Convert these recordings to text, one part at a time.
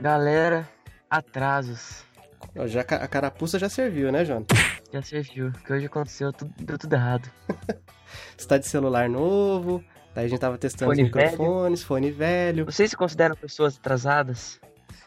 Galera, atrasos. Já, a carapuça já serviu, né, João? Já serviu, que hoje aconteceu, tudo, deu tudo errado. Você tá de celular novo, daí a gente tava testando fone os microfones, velho. fone velho. Vocês se consideram pessoas atrasadas?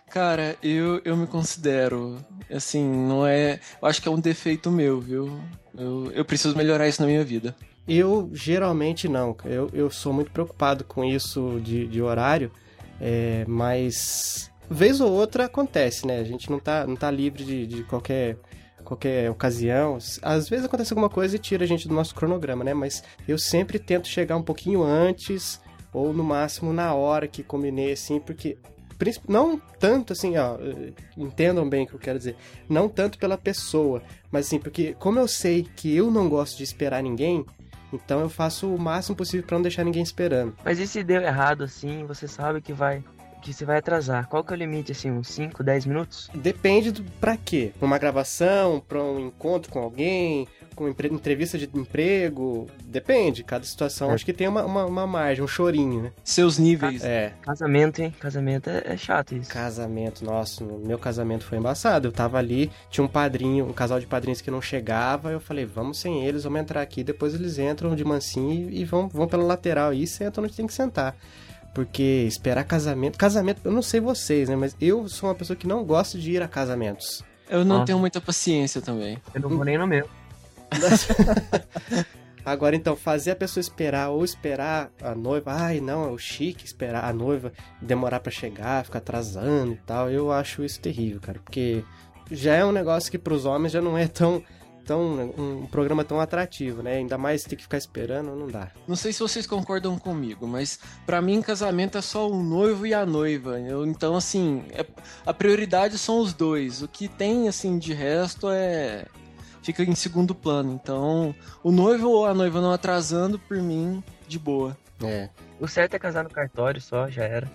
Cara, eu, eu me considero, assim, não é. Eu acho que é um defeito meu, viu? Eu, eu preciso melhorar isso na minha vida. Eu geralmente não, eu, eu sou muito preocupado com isso de, de horário, é, mas vez ou outra acontece, né? A gente não tá, não tá livre de, de qualquer qualquer ocasião. Às vezes acontece alguma coisa e tira a gente do nosso cronograma, né? Mas eu sempre tento chegar um pouquinho antes ou no máximo na hora que combinei, assim, porque não tanto assim, ó, entendam bem o que eu quero dizer, não tanto pela pessoa, mas assim, porque como eu sei que eu não gosto de esperar ninguém, então eu faço o máximo possível para não deixar ninguém esperando. Mas e se deu errado assim, você sabe que vai que você vai atrasar. Qual que é o limite, assim, uns 5, 10 minutos? Depende do pra quê. Pra uma gravação, pra um encontro com alguém, com entrevista de emprego, depende, cada situação. É. Acho que tem uma, uma, uma, margem, um chorinho, né? Seus níveis. É. Casamento, hein? Casamento é, é, chato isso. Casamento, nossa, meu casamento foi embaçado. Eu tava ali, tinha um padrinho, um casal de padrinhos que não chegava, eu falei, vamos sem eles, vamos entrar aqui, depois eles entram de mansinho e, e vão, vão pela lateral e sentam onde tem que sentar. Porque esperar casamento. Casamento, eu não sei vocês, né? Mas eu sou uma pessoa que não gosta de ir a casamentos. Eu não Nossa. tenho muita paciência também. Eu não vou nem no meu. Agora, então, fazer a pessoa esperar ou esperar a noiva, ai, não, é o chique esperar a noiva demorar para chegar, ficar atrasando e tal, eu acho isso terrível, cara, porque já é um negócio que pros homens já não é tão tão um programa tão atrativo, né? Ainda mais ter que ficar esperando, não dá. Não sei se vocês concordam comigo, mas para mim casamento é só o noivo e a noiva. Eu, então assim, é, a prioridade são os dois. O que tem assim de resto é fica em segundo plano. Então, o noivo ou a noiva não atrasando por mim de boa. É. O certo é casar no cartório só, já era.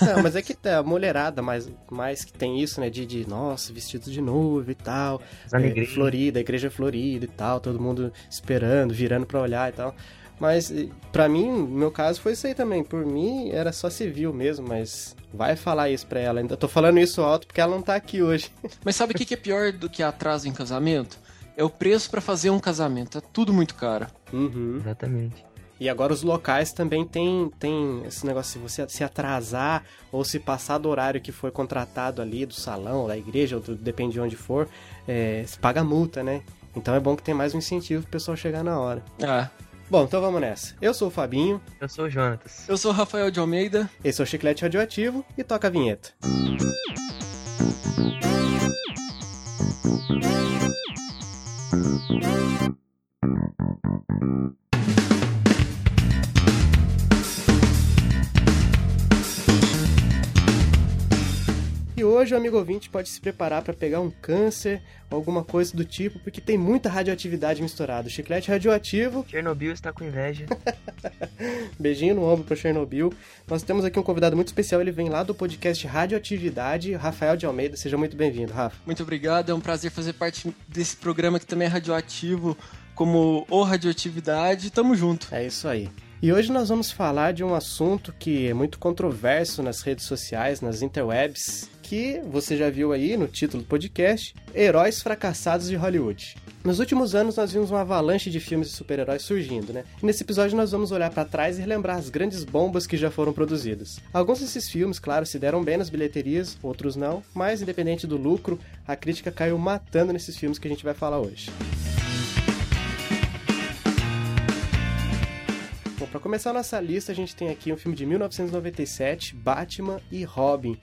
Não, mas é que tá, a mulherada mais, mais que tem isso, né? De, de nossa, vestido de noivo e tal. É, florida, a igreja florida e tal, todo mundo esperando, virando pra olhar e tal. Mas para mim, no meu caso, foi isso aí também. Por mim, era só civil mesmo, mas vai falar isso pra ela. Ainda tô falando isso alto porque ela não tá aqui hoje. Mas sabe o que, que é pior do que atraso em casamento? É o preço para fazer um casamento. É tudo muito caro. Uhum. Exatamente. E agora os locais também tem, tem esse negócio, se você se atrasar ou se passar do horário que foi contratado ali, do salão, da igreja, ou do, depende de onde for, é, se paga multa, né? Então é bom que tem mais um incentivo pro pessoal chegar na hora. Ah. Bom, então vamos nessa. Eu sou o Fabinho. Eu sou o Jonatas. Eu sou o Rafael de Almeida. Esse é o Chiclete Radioativo e toca a vinheta. E Thank you. Hoje o amigo ouvinte pode se preparar para pegar um câncer, alguma coisa do tipo, porque tem muita radioatividade misturada. chiclete radioativo. Chernobyl está com inveja. Beijinho no ombro para Chernobyl. Nós temos aqui um convidado muito especial, ele vem lá do podcast Radioatividade, Rafael de Almeida. Seja muito bem-vindo, Rafa. Muito obrigado, é um prazer fazer parte desse programa que também é radioativo, como o Radioatividade. Tamo junto. É isso aí. E hoje nós vamos falar de um assunto que é muito controverso nas redes sociais, nas interwebs, que você já viu aí no título do podcast, Heróis Fracassados de Hollywood. Nos últimos anos nós vimos uma avalanche de filmes de super-heróis surgindo, né? E nesse episódio nós vamos olhar para trás e relembrar as grandes bombas que já foram produzidas. Alguns desses filmes, claro, se deram bem nas bilheterias, outros não, mas independente do lucro, a crítica caiu matando nesses filmes que a gente vai falar hoje. Bom, para começar a nossa lista, a gente tem aqui um filme de 1997, Batman e Robin.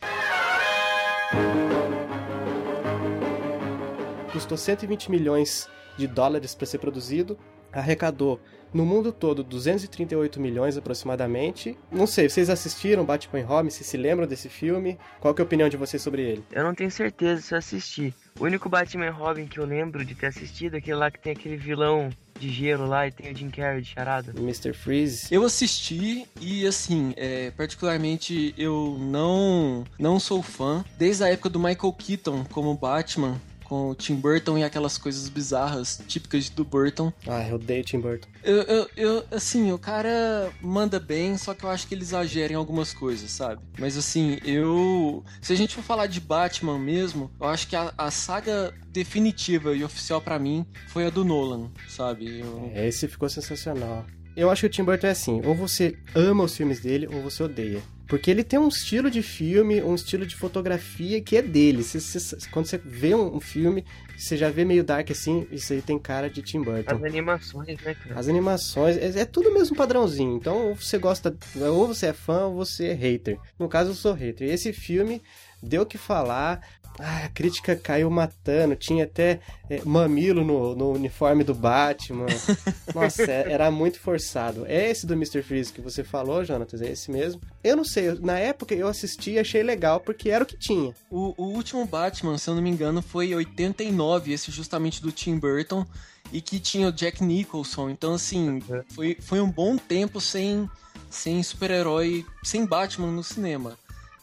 Custou 120 milhões de dólares para ser produzido, arrecadou no mundo todo 238 milhões aproximadamente. Não sei, vocês assistiram Batman e Robin? Se se lembram desse filme? Qual é a opinião de vocês sobre ele? Eu não tenho certeza se eu assisti. O único Batman Robin que eu lembro de ter assistido é aquele lá que tem aquele vilão de gelo lá e tem o Jim Carrey de charada. Mr. Freeze. Eu assisti e, assim, é, particularmente eu não, não sou fã. Desde a época do Michael Keaton como Batman, com o Tim Burton e aquelas coisas bizarras típicas do Burton. Ah, eu odeio Tim Burton. Eu, eu, eu, assim, o cara manda bem, só que eu acho que ele exagera em algumas coisas, sabe? Mas assim, eu. Se a gente for falar de Batman mesmo, eu acho que a, a saga definitiva e oficial para mim foi a do Nolan, sabe? Eu... Esse ficou sensacional. Eu acho que o Tim Burton é assim, ou você ama os filmes dele ou você odeia. Porque ele tem um estilo de filme, um estilo de fotografia que é dele. Você, você, quando você vê um, filme, você já vê meio dark assim, isso aí tem cara de Tim Burton. As animações, né, cara? As animações, é, é tudo mesmo padrãozinho. Então, ou você gosta, ou você é fã ou você é hater. No caso, eu sou hater. E esse filme deu o que falar. Ah, a crítica caiu matando. Tinha até é, mamilo no, no, uniforme do Batman. Nossa, é, era muito forçado. É esse do Mr. Freeze que você falou, Jonathan? É esse mesmo? Eu não sei. Na época eu assisti e achei legal porque era o que tinha. O, o último Batman, se eu não me engano, foi 89, esse justamente do Tim Burton. E que tinha o Jack Nicholson. Então, assim, foi, foi um bom tempo sem, sem super-herói, sem Batman no cinema.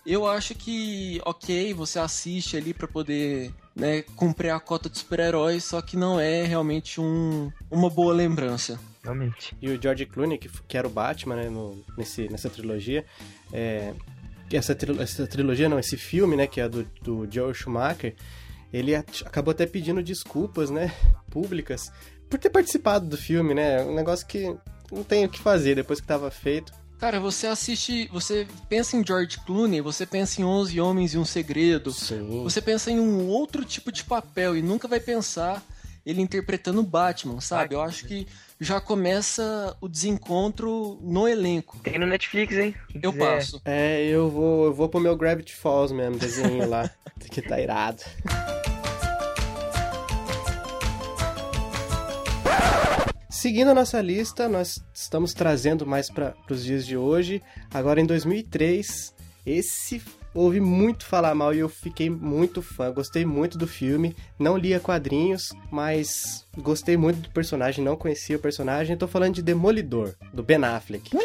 Eu acho que, ok, você assiste ali para poder né, cumprir a cota de super-heróis, só que não é realmente um, uma boa lembrança. Realmente. E o George Clooney, que, que era o Batman né, no, nesse, nessa trilogia, é, essa, essa trilogia, não, esse filme, né, que é do, do Joel Schumacher, ele acabou até pedindo desculpas, né, públicas, por ter participado do filme, né, um negócio que não tem o que fazer depois que estava feito. Cara, você assiste, você pensa em George Clooney, você pensa em 11 Homens e um Segredo. Sim. Você pensa em um outro tipo de papel e nunca vai pensar ele interpretando Batman, sabe? Eu acho que já começa o desencontro no elenco. Tem no Netflix, hein? Eu passo. É, eu vou, eu vou pro meu Gravity Falls mesmo, desenho lá, que tá irado. Seguindo a nossa lista, nós estamos trazendo mais para os dias de hoje. Agora em 2003, esse ouvi muito falar mal e eu fiquei muito fã. Gostei muito do filme. Não lia quadrinhos, mas gostei muito do personagem. Não conhecia o personagem. Estou falando de Demolidor, do Ben Affleck. No,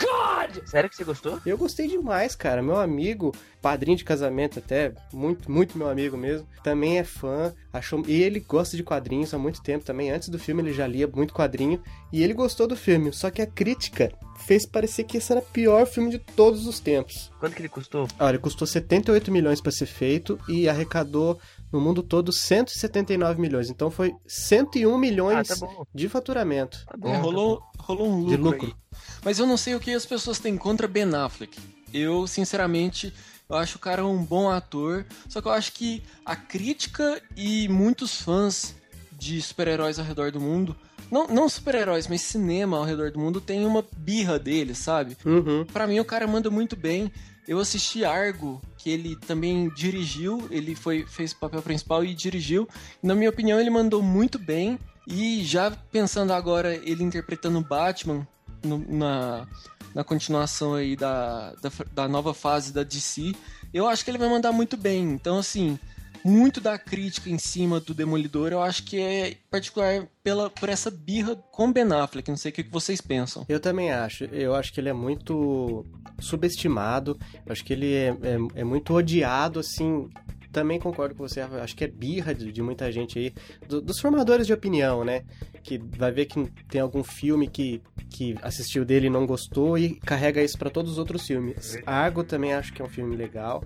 God! Sério que você gostou? Eu gostei demais, cara. Meu amigo, padrinho de casamento até, muito, muito meu amigo mesmo, também é fã. Achou... E ele gosta de quadrinhos há muito tempo também. Antes do filme ele já lia muito quadrinho. E ele gostou do filme. Só que a crítica fez parecer que esse era o pior filme de todos os tempos. Quanto que ele custou? Olha, ele custou 78 milhões para ser feito e arrecadou no mundo todo 179 milhões. Então foi 101 milhões ah, tá de faturamento. Tá bom, é, rolou, rolou um lucro, de lucro. Aí. Mas eu não sei o que as pessoas têm contra Ben Affleck. Eu, sinceramente, eu acho o cara um bom ator, só que eu acho que a crítica e muitos fãs de super-heróis ao redor do mundo não, não super-heróis, mas cinema ao redor do mundo tem uma birra dele, sabe? Uhum. Para mim o cara manda muito bem. Eu assisti Argo, que ele também dirigiu, ele foi fez o papel principal e dirigiu. Na minha opinião, ele mandou muito bem. E já pensando agora ele interpretando Batman no, na, na continuação aí da, da, da nova fase da DC, eu acho que ele vai mandar muito bem. Então, assim, muito da crítica em cima do Demolidor, eu acho que é particular pela, por essa birra com Ben Affleck. Não sei o que vocês pensam. Eu também acho. Eu acho que ele é muito subestimado. Eu acho que ele é, é, é muito odiado, assim, também concordo com você, acho que é birra de, de muita gente aí, do, dos formadores de opinião, né? Que vai ver que tem algum filme que, que assistiu dele e não gostou e carrega isso para todos os outros filmes. Argo também acho que é um filme legal.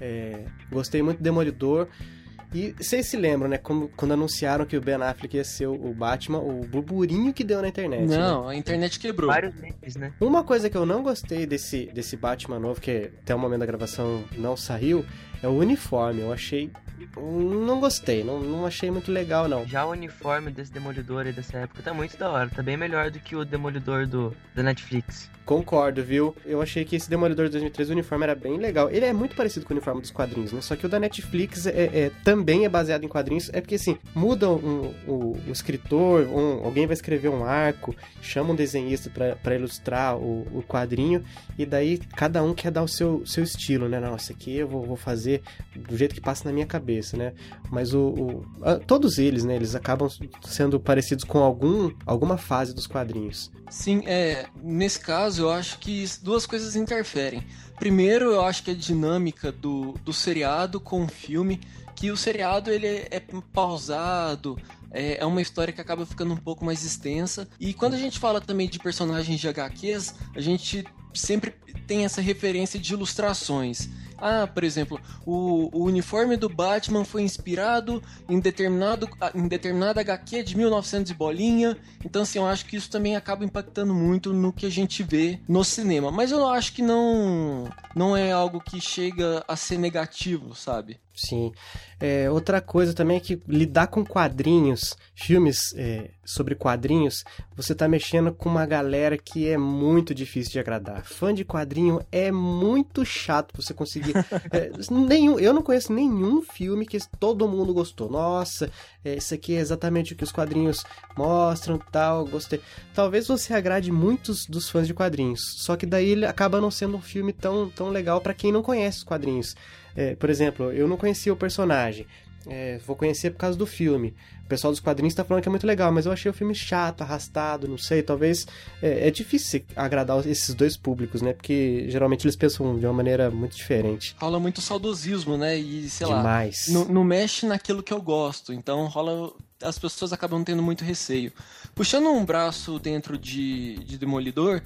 É, gostei muito do Demolidor. E vocês se lembram, né? Como, quando anunciaram que o Ben Affleck ia ser o Batman, o burburinho que deu na internet. Né? Não, né? a internet quebrou. Vários meses, né? Uma coisa que eu não gostei desse, desse Batman novo, que até o momento da gravação não saiu, é o uniforme. Eu achei. Não gostei, não, não achei muito legal, não. Já o uniforme desse Demolidor aí dessa época tá muito da hora. Tá bem melhor do que o Demolidor do, da Netflix. Concordo, viu? Eu achei que esse Demolidor de 2003, o uniforme era bem legal. Ele é muito parecido com o uniforme dos quadrinhos, né? Só que o da Netflix é, é também é baseado em quadrinhos. É porque, assim, muda um, um, um escritor, um, alguém vai escrever um arco, chama um desenhista para ilustrar o, o, quadrinho, e daí cada um quer dar o seu, seu estilo, né? Nossa, aqui eu vou, vou fazer do jeito que passa na minha cabeça, né? Mas o, o a, todos eles, né? Eles acabam sendo parecidos com algum, alguma fase dos quadrinhos. Sim, é, nesse caso, eu acho que duas coisas interferem. Primeiro, eu acho que a dinâmica do, do seriado com o filme, que o seriado ele é, é pausado, é, é uma história que acaba ficando um pouco mais extensa. E quando a gente fala também de personagens de HQs, a gente sempre tem essa referência de ilustrações. Ah, por exemplo, o, o, uniforme do Batman foi inspirado em, determinado, em determinada HQ de 1900 e bolinha. Então, assim, eu acho que isso também acaba impactando muito no que a gente vê no cinema. Mas eu acho que não, não é algo que chega a ser negativo, sabe? Sim. É, outra coisa também é que lidar com quadrinhos, filmes é, sobre quadrinhos, você tá mexendo com uma galera que é muito difícil de agradar. Fã de quadrinho é muito chato você conseguir. É, nenhum, eu não conheço nenhum filme que todo mundo gostou. Nossa, é, isso aqui é exatamente o que os quadrinhos mostram, tal, gostei. Talvez você agrade muitos dos fãs de quadrinhos, só que daí ele acaba não sendo um filme tão, tão legal para quem não conhece os quadrinhos. É, por exemplo, eu não conhecia o personagem. É, vou conhecer por causa do filme. O pessoal dos quadrinhos está falando que é muito legal, mas eu achei o filme chato, arrastado, não sei. Talvez é, é, difícil agradar esses dois públicos, né? Porque geralmente eles pensam de uma maneira muito diferente. Rola muito saudosismo, né? E sei Demais. lá, não, não mexe naquilo que eu gosto. Então rola as pessoas acabam tendo muito receio. Puxando um braço dentro de, de Demolidor,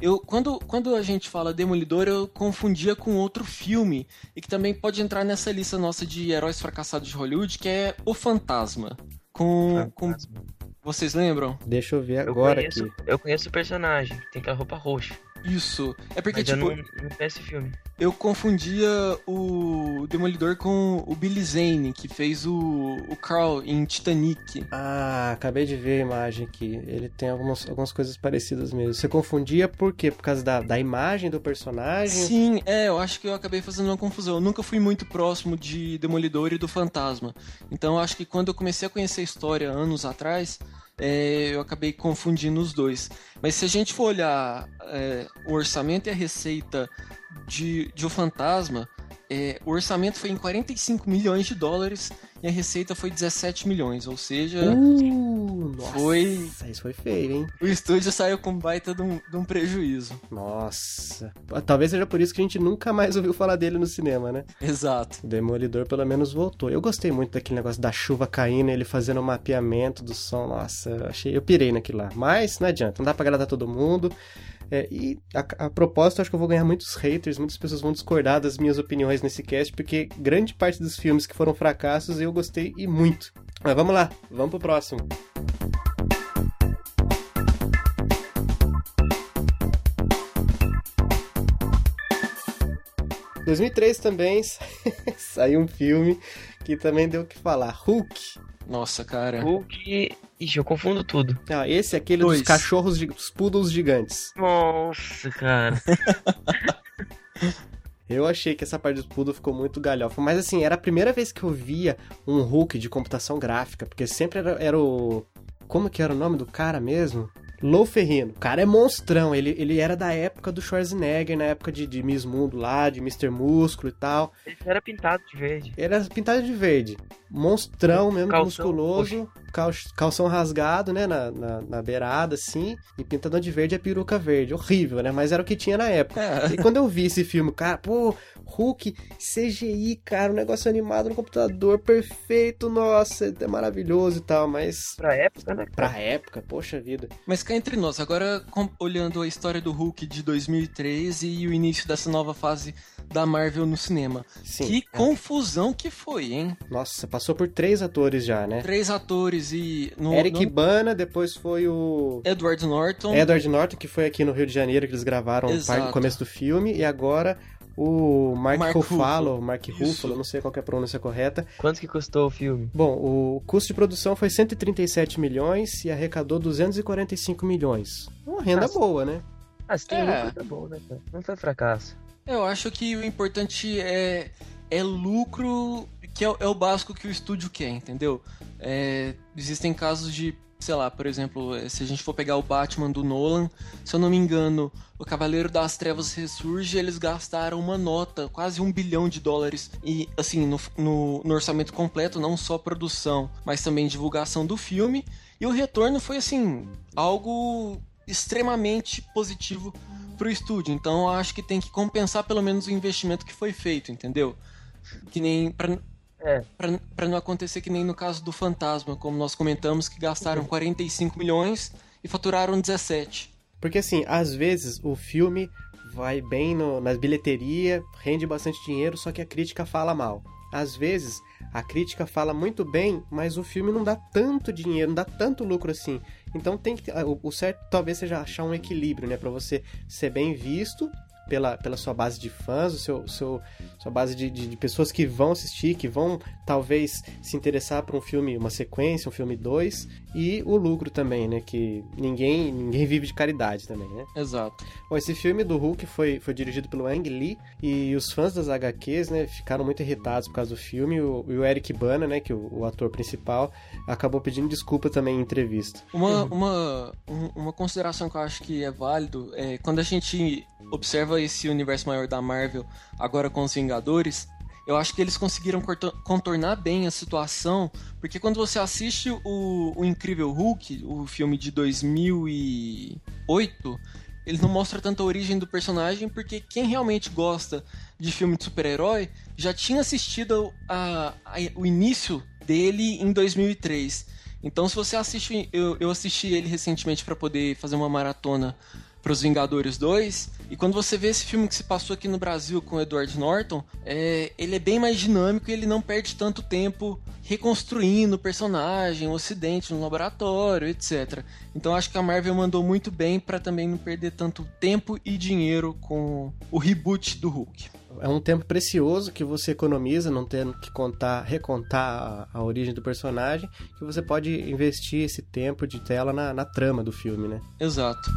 eu, quando, quando a gente fala Demolidor, eu confundia com outro filme, e que também pode entrar nessa lista nossa de heróis fracassados de Hollywood, que é O Fantasma. Com. Fantasma. com... Vocês lembram? Deixa eu ver agora eu conheço, aqui. Eu conheço o personagem, tem aquela roupa roxa. Isso. É porque, Mas tipo. Eu não, não conheço filme. Eu confundia o Demolidor com o Billy Zane, que fez o, o Carl em Titanic. Ah, acabei de ver a imagem aqui. Ele tem algumas, algumas coisas parecidas mesmo. Você confundia por quê? Por causa da, da imagem do personagem? Sim, é, eu acho que eu acabei fazendo uma confusão. Eu nunca fui muito próximo de Demolidor e do Fantasma. Então eu acho que quando eu comecei a conhecer a história anos atrás, é, eu acabei confundindo os dois. Mas se a gente for olhar é, o orçamento e a receita de, de O Fantasma, é, o orçamento foi em 45 milhões de dólares e a receita foi 17 milhões, ou seja, uh, foi. Nossa, isso foi feio, hein? O estúdio saiu com baita de um, de um, prejuízo. Nossa. Talvez seja por isso que a gente nunca mais ouviu falar dele no cinema, né? Exato. O Demolidor pelo menos voltou. Eu gostei muito daquele negócio da chuva caindo, ele fazendo o um mapeamento do som. Nossa, achei. Eu pirei naquilo lá. Mas não adianta, não dá pra agradar todo mundo. É, e a, a propósito, acho que eu vou ganhar muitos haters, muitas pessoas vão discordar das minhas opiniões nesse cast, porque grande parte dos filmes que foram fracassos eu gostei e muito. Mas vamos lá, vamos pro próximo. Em 2003 também saiu um filme que também deu o que falar, Hulk. Nossa, cara. Hulk. Ixi, eu confundo tudo. Ah, esse é aquele Dois. dos cachorros, dos poodles gigantes. Nossa, cara. Eu achei que essa parte do poodle ficou muito galhofa. Mas assim, era a primeira vez que eu via um Hulk de computação gráfica. Porque sempre era, era o. Como que era o nome do cara mesmo? Lou Ferrino. O cara é monstrão. Ele, ele era da época do Schwarzenegger, na época de, de Miss Mundo lá, de Mr. Músculo e tal. Ele era pintado de verde. Ele era pintado de verde. Monstrão mesmo, calção, musculoso. Cal, calção rasgado, né, na, na, na, beirada, assim. E pintadão de verde e a peruca verde. Horrível, né? Mas era o que tinha na época. É. E quando eu vi esse filme, cara, pô, Hulk, CGI, cara, um negócio animado no computador, perfeito, nossa, é maravilhoso e tal, mas... Pra época, né? Pra época, poxa vida. Mas cá entre nós, agora olhando a história do Hulk de 2013 e o início dessa nova fase da Marvel no cinema. Sim, que é. confusão que foi, hein? Nossa, passou por três atores já, né? Três atores e... No, Eric no... Bana, depois foi o... Edward Norton. Edward Norton, que foi aqui no Rio de Janeiro que eles gravaram parte do começo do filme, e agora o Mark, Mark Ruffalo, Ruffalo. Mark Isso. Ruffalo, não sei qual é a pronúncia correta. Quanto que custou o filme? Bom, o custo de produção foi 137 milhões e arrecadou 245 milhões. Uma renda Nossa. boa, né? Ah, se tem é. lucro, tá bom, né? Não foi fracasso. Eu acho que o importante é, é lucro, que é, é o básico que o estúdio quer, entendeu? É, existem casos de sei lá, por exemplo, eh, se a gente for pegar o Batman do Nolan, se eu não me engano, o Cavaleiro das Trevas ressurge, eles gastaram uma nota, quase um bilhão de dólares, e assim, no, no, no orçamento completo, não só produção, mas também divulgação do filme, e o retorno foi assim, algo extremamente positivo pro estúdio. Então eu acho que tem que compensar pelo menos o investimento que foi feito, entendeu? Que nem. Pra, é. Pra, pra não acontecer que nem no caso do Fantasma, como nós comentamos, que gastaram 45 milhões e faturaram 17. Porque assim, às vezes o filme vai bem no, nas bilheteria, rende bastante dinheiro, só que a crítica fala mal. Às vezes a crítica fala muito bem, mas o filme não dá tanto dinheiro, não dá tanto lucro assim. Então tem que o, o certo talvez seja achar um equilíbrio, né, para você ser bem visto pela, pela sua base de fãs, o seu, seu sua base de, de, de, pessoas que vão assistir, que vão talvez se interessar por um filme, uma sequência, um filme 2, e o lucro também, né? Que ninguém ninguém vive de caridade também, né? Exato. Bom, esse filme do Hulk foi, foi dirigido pelo Ang Lee, e os fãs das HQs, né, ficaram muito irritados por causa do filme, e o, o Eric Bana, né, que é o, o, ator principal, acabou pedindo desculpa também em entrevista. Uma, uma, uma consideração que eu acho que é válido é quando a gente observa esse universo maior da Marvel agora com os Vingadores, eu acho que eles conseguiram contornar bem a situação, porque quando você assiste o, o Incrível Hulk, o filme de 2008, ele não mostra tanta origem do personagem, porque quem realmente gosta de filme de super-herói já tinha assistido a, a, o início dele em 2003. Então, se você assiste, eu, eu assisti ele recentemente para poder fazer uma maratona para os Vingadores 2. E quando você vê esse filme que se passou aqui no Brasil com o Edward Norton, é, ele é bem mais dinâmico e ele não perde tanto tempo reconstruindo o personagem, o ocidente no laboratório, etc. Então acho que a Marvel mandou muito bem para também não perder tanto tempo e dinheiro com o reboot do Hulk. É um tempo precioso que você economiza, não tendo que contar, recontar a, a origem do personagem, que você pode investir esse tempo de tela na, na trama do filme, né? Exato.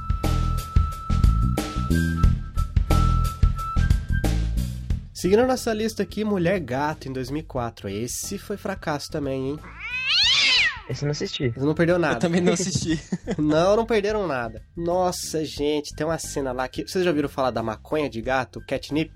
Seguindo a nossa lista aqui, Mulher Gato em 2004. Esse foi fracasso também, hein? Esse eu não assisti. Você não perdeu nada. Eu também não assisti. não, não perderam nada. Nossa, gente, tem uma cena lá que. Vocês já ouviram falar da maconha de gato, catnip?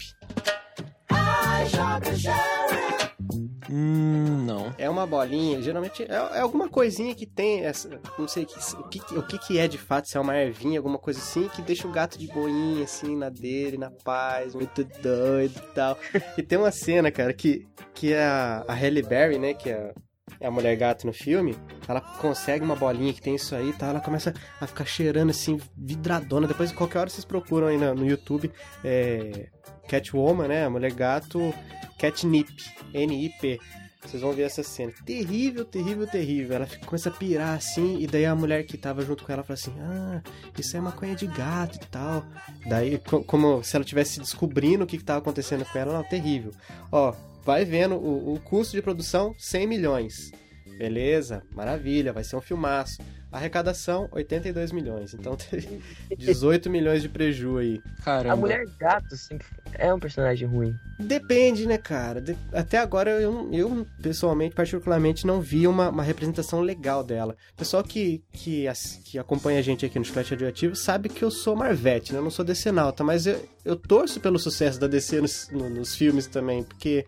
Hum, não. É uma bolinha, geralmente é, é alguma coisinha que tem, essa, não sei que, o, que, o que, que é de fato, se é uma ervinha, alguma coisa assim, que deixa o gato de boinha, assim, na dele, na paz, muito doido e tal. e tem uma cena, cara, que, que é a, a Halle Berry, né, que é é a mulher gato no filme, ela consegue uma bolinha que tem isso aí, tá? Ela começa a ficar cheirando assim, vidradona. Depois, qualquer hora vocês procuram aí no, no YouTube, é, Catwoman, né? Mulher gato, Catnip, N-I-P. Vocês vão ver essa cena. Terrível, terrível, terrível. Ela começa a pirar assim, e daí a mulher que tava junto com ela fala assim: Ah, isso é maconha de gato e tal. Daí, como se ela tivesse descobrindo o que, que tava acontecendo com ela, não, terrível. Ó, vai vendo o, o custo de produção: 100 milhões. Beleza, maravilha, vai ser um filmaço. Arrecadação, 82 milhões. Então teve 18 milhões de preju aí. Caramba. A Mulher Gato sempre é um personagem ruim. Depende, né, cara? De... Até agora eu, eu, pessoalmente, particularmente, não vi uma, uma representação legal dela. O pessoal que, que, que acompanha a gente aqui no Chiclete Radioativo sabe que eu sou Marvete, né? Eu não sou decenalta, mas eu, eu torço pelo sucesso da DC nos, no, nos filmes também, porque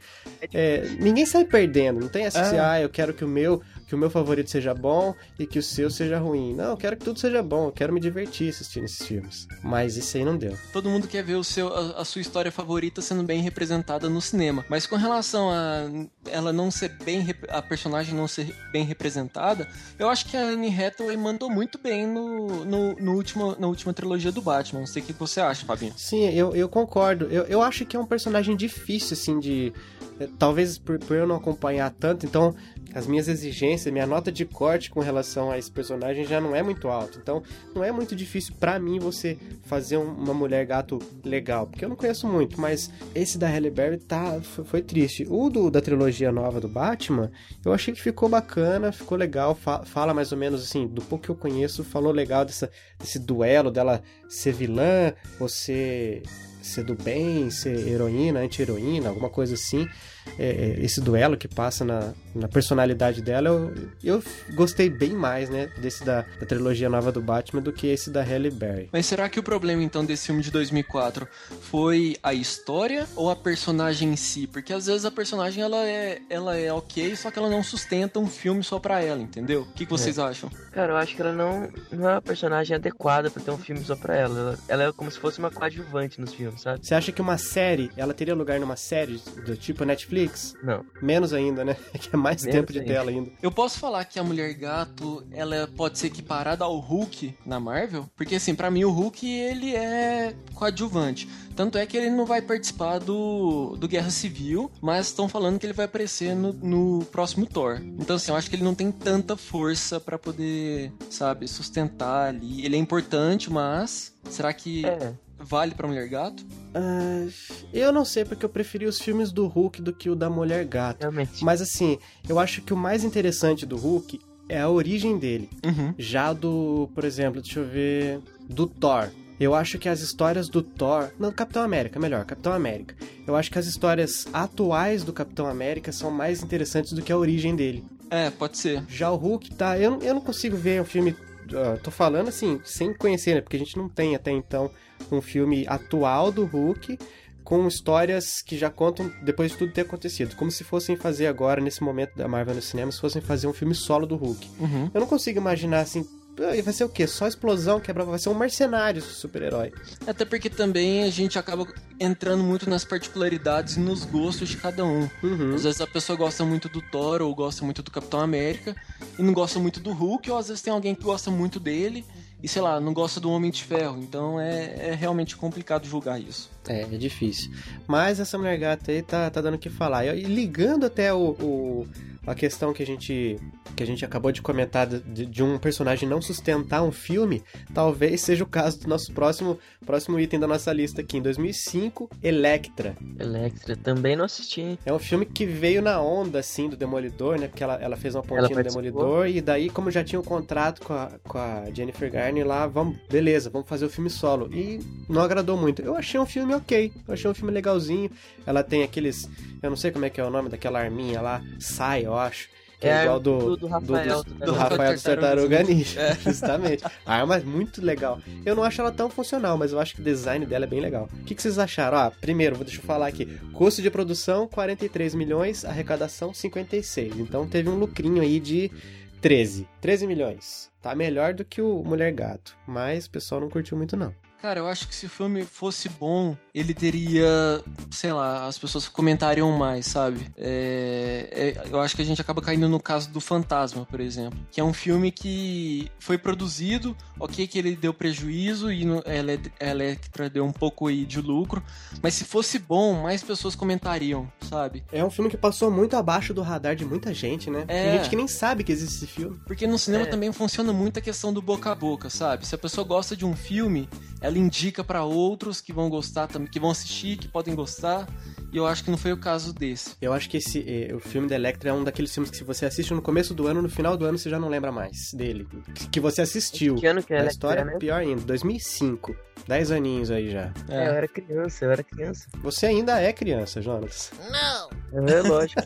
é, ninguém sai perdendo. Não tem essa ah. assim, ah, eu quero que o meu que o meu favorito seja bom e que o seu seja ruim. Não, eu quero que tudo seja bom, eu quero me divertir assistindo esses filmes. Mas isso aí não deu. Todo mundo quer ver o seu, a, a sua história favorita sendo bem representada no cinema. Mas com relação a ela não ser bem. a personagem não ser bem representada, eu acho que a Anne Hathaway mandou muito bem no, no, no último, na última trilogia do Batman. Não sei o que você acha, Fabinho. Sim, eu, eu concordo. Eu, eu acho que é um personagem difícil, assim, de. Eh, talvez por, por eu não acompanhar tanto, então as minhas exigências, minha nota de corte com relação a esse personagem já não é muito alta. Então, não é muito difícil para mim você fazer uma mulher gato legal, porque eu não conheço muito, mas esse da Halle Berry tá foi, triste. O do, da trilogia nova do Batman, eu achei que ficou bacana, ficou legal, fa fala mais ou menos assim, do pouco que eu conheço, falou legal dessa, desse duelo dela ser vilã, você ser do bem, ser heroína, anti-heroína, alguma coisa assim. é, é, esse duelo que passa na, na personalidade dela, eu, eu gostei bem mais, né, desse da, da trilogia nova do Batman do que esse da Halle Berry. Mas será que o problema então desse filme de 2004 foi a história ou a personagem em si? Porque às vezes a personagem ela é, ela é ok, só que ela não sustenta um filme só pra ela, entendeu? O que, que vocês é. acham? Cara, eu acho que ela não, não é uma personagem adequada para ter um filme só pra ela. ela. ela. é como se fosse uma coadjuvante nos filmes, sabe? Você acha que uma série, ela teria lugar numa série do tipo Netflix? Não. Menos ainda, né? Que é mais Menos tempo de ainda. tela ainda. Eu posso falar que a Mulher Gato, ela pode ser equiparada ao Hulk na Marvel? Porque assim, para mim o Hulk, ele é coadjuvante. Tanto é que ele não vai participar do, do Guerra Civil, mas estão falando que ele vai aparecer no, no próximo Thor. Então, assim, eu acho que ele não tem tanta força para poder, sabe, sustentar ali. Ele é importante, mas será que é. Vale pra Mulher Gato? Uh, eu não sei, porque eu preferi os filmes do Hulk do que o da Mulher Gato. Realmente. Mas, assim, eu acho que o mais interessante do Hulk é a origem dele. Uhum. Já do, por exemplo, deixa eu ver, do Thor. Eu acho que as histórias do Thor. Não, Capitão América, melhor, Capitão América. Eu acho que as histórias atuais do Capitão América são mais interessantes do que a origem dele. É, pode ser. Já o Hulk, tá. Eu, eu não consigo ver o filme. Uh, tô falando assim, sem conhecer, né? Porque a gente não tem até então um filme atual do Hulk com histórias que já contam depois de tudo ter acontecido. Como se fossem fazer agora, nesse momento da Marvel no cinema, se fossem fazer um filme solo do Hulk. Uhum. Eu não consigo imaginar assim Vai ser o quê? Só explosão, quebra, vai ser um mercenário super-herói. Até porque também a gente acaba entrando muito nas particularidades e nos gostos de cada um. Uhum. Às vezes a pessoa gosta muito do Thor ou gosta muito do Capitão América e não gosta muito do Hulk, ou às vezes tem alguém que gosta muito dele e sei lá, não gosta do Homem de Ferro. Então é, é realmente complicado julgar isso. É, é difícil. Mas essa mulher gata aí tá, tá dando o que falar. E ligando até o, o a questão que a gente que a gente acabou de comentar de, de, um personagem não sustentar um filme, talvez seja o caso do nosso próximo próximo item da nossa lista aqui em 2005, Electra. Electra também não assisti. É um filme que veio na onda assim do Demolidor, né? Porque ela, ela fez uma pontinha no Demolidor e daí como já tinha um contrato com a, com a Jennifer Garner lá, vamos, beleza, vamos fazer o filme solo. E não agradou muito. Eu achei um filme OK. Eu achei um filme legalzinho. Ela tem aqueles, eu não sei como é que é o nome daquela arminha lá, sai, eu acho. Que é, é igual do, do, Rafael do, do, do Rafael do Tartaruga Ninja. É. Justamente. A arma é muito legal. Eu não acho ela tão funcional, mas eu acho que o design dela é bem legal. O que, que vocês acharam? Ah, primeiro, deixa eu falar aqui. Custo de produção, 43 milhões, arrecadação, 56. Então teve um lucrinho aí de 13. 13 milhões. Tá melhor do que o Mulher Gato. Mas o pessoal não curtiu muito, não. Cara, eu acho que se o filme fosse bom, ele teria, sei lá, as pessoas comentariam mais, sabe? É, é, eu acho que a gente acaba caindo no caso do Fantasma, por exemplo, que é um filme que foi produzido, ok, que ele deu prejuízo e no, ela, é, Electra deu um pouco aí de lucro, mas se fosse bom, mais pessoas comentariam, sabe? É um filme que passou muito abaixo do radar de muita gente, né? É. Tem gente que nem sabe que existe esse filme. Porque no cinema é. também funciona muito a questão do boca a boca, sabe? Se a pessoa gosta de um filme, ela indica para outros que vão gostar também, que vão assistir, que podem gostar. E eu acho que não foi o caso desse. Eu acho que esse eh, o filme da Electra é um daqueles filmes que se você assiste no começo do ano, no final do ano você já não lembra mais dele. Que, que você assistiu. Que ano que é a história é, né? pior ainda, 2005. 10 aninhos aí já. É. é. eu era criança, eu era criança. Você ainda é criança, Jonas. Não! É lógico.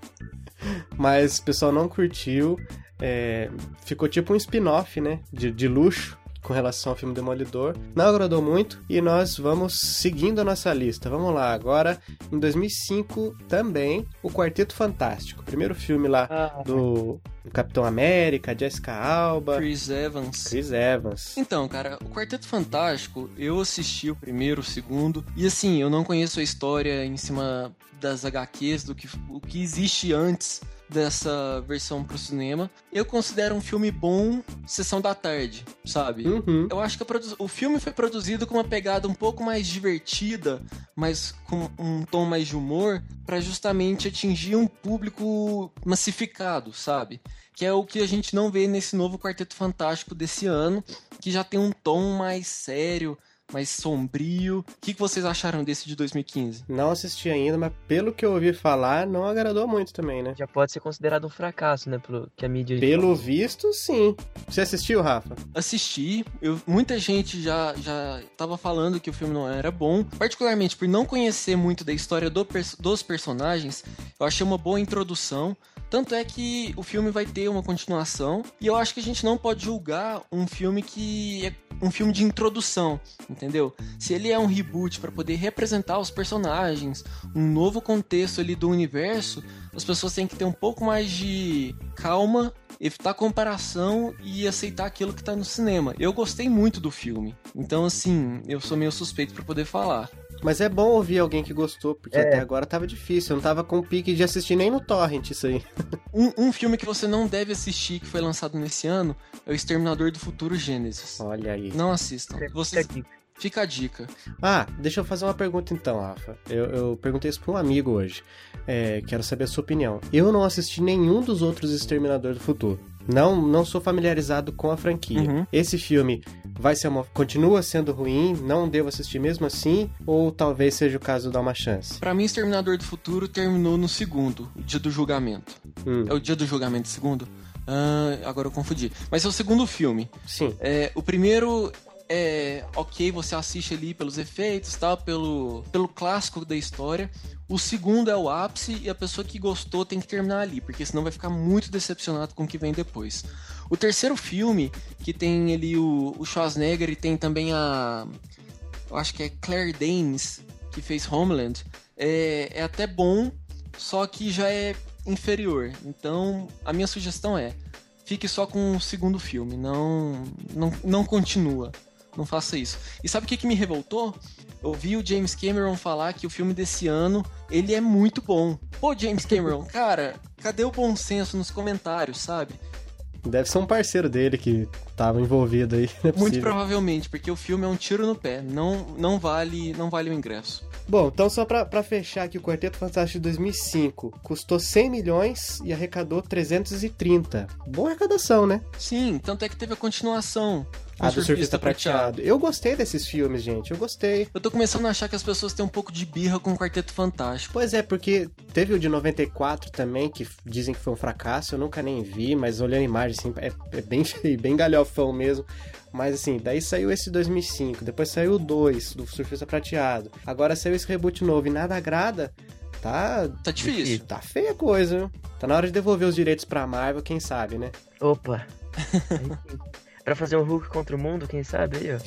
Mas o pessoal não curtiu. É, ficou tipo um spin-off, né? De, de luxo com relação ao filme Demolidor. Não agradou muito e nós vamos seguindo a nossa lista. Vamos lá, agora em 2005 também o Quarteto Fantástico. Primeiro filme lá ah, do Capitão América, Jessica Alba, Chris Evans. Chris Evans. Então, cara, o Quarteto Fantástico, eu assisti o primeiro, o segundo, e assim, eu não conheço a história em cima das HQs, do que, o que existe antes dessa versão pro cinema. Eu considero um filme bom, sessão da tarde, sabe? Uhum. Eu acho que o filme foi produzido com uma pegada um pouco mais divertida, mas com um tom mais de humor, para justamente atingir um público massificado, sabe? Que é o que a gente não vê nesse novo Quarteto Fantástico desse ano, que já tem um tom mais sério, mais sombrio. O que, que vocês acharam desse de 2015? Não assisti ainda, mas pelo que eu ouvi falar, não agradou muito também, né? Já pode ser considerado um fracasso, né? Pelo que a mídia. Pelo visto, sim. Você assistiu, Rafa? Assisti. Eu, muita gente já, já tava falando que o filme não era bom. Particularmente por não conhecer muito da história do, dos personagens, eu achei uma boa introdução. Tanto é que o filme vai ter uma continuação e eu acho que a gente não pode julgar um filme que é um filme de introdução, entendeu? Se ele é um reboot para poder representar os personagens, um novo contexto ali do universo, as pessoas têm que ter um pouco mais de calma evitar comparação e aceitar aquilo que tá no cinema. Eu gostei muito do filme, então assim, eu sou meio suspeito para poder falar. Mas é bom ouvir alguém que gostou, porque é. até agora tava difícil. Eu não tava com o pique de assistir nem no Torrent isso aí. Um, um, filme que você não deve assistir, que foi lançado nesse ano, é o Exterminador do Futuro Gênesis. Olha aí. Não assistam. Você... Fica a dica. Ah, deixa eu fazer uma pergunta então, Rafa. Eu, eu perguntei isso pra um amigo hoje. É, quero saber a sua opinião. Eu não assisti nenhum dos outros Exterminador do Futuro. Não, não sou familiarizado com a franquia. Uhum. Esse filme vai ser uma, continua sendo ruim, não devo assistir mesmo assim, ou talvez seja o caso de dar uma chance? Para mim, Exterminador do Futuro terminou no segundo, o dia do julgamento. Hum. É o dia do julgamento segundo? Ah, agora eu confundi. Mas é o segundo filme. Sim. É, o primeiro é ok, você assiste ali pelos efeitos, tal, pelo, pelo clássico da história. O segundo é o ápice e a pessoa que gostou tem que terminar ali, porque senão vai ficar muito decepcionado com o que vem depois. O terceiro filme, que tem ali o, o Schwarzenegger e tem também a. Eu acho que é Claire Danes, que fez Homeland, é, é até bom, só que já é inferior. Então, a minha sugestão é: fique só com o segundo filme, não, não, não continua. Não faça isso. E sabe o que, que me revoltou? Eu vi o James Cameron falar que o filme desse ano, ele é muito bom. Pô, James Cameron, cara, cadê o bom senso nos comentários, sabe? Deve ser um parceiro dele que estava envolvido aí. É muito provavelmente, porque o filme é um tiro no pé. Não, não vale não vale o ingresso. Bom, então só pra, pra fechar aqui, o Quarteto Fantástico de 2005 custou 100 milhões e arrecadou 330. Boa arrecadação, né? Sim, tanto é que teve a continuação. Ah, do Surfista prateado. prateado. Eu gostei desses filmes, gente. Eu gostei. Eu tô começando a achar que as pessoas têm um pouco de birra com o Quarteto Fantástico. Pois é, porque teve o de 94 também, que dizem que foi um fracasso. Eu nunca nem vi, mas olhando a imagem, assim, é, é bem feio, bem galhofão mesmo. Mas assim, daí saiu esse 2005, depois saiu o 2 do Surfista Prateado. Agora saiu esse reboot novo e nada agrada. Tá. Tá difícil. Tá feia a coisa, viu? Tá na hora de devolver os direitos pra Marvel, quem sabe, né? Opa! Pra fazer um Hulk contra o mundo, quem sabe aí, ó.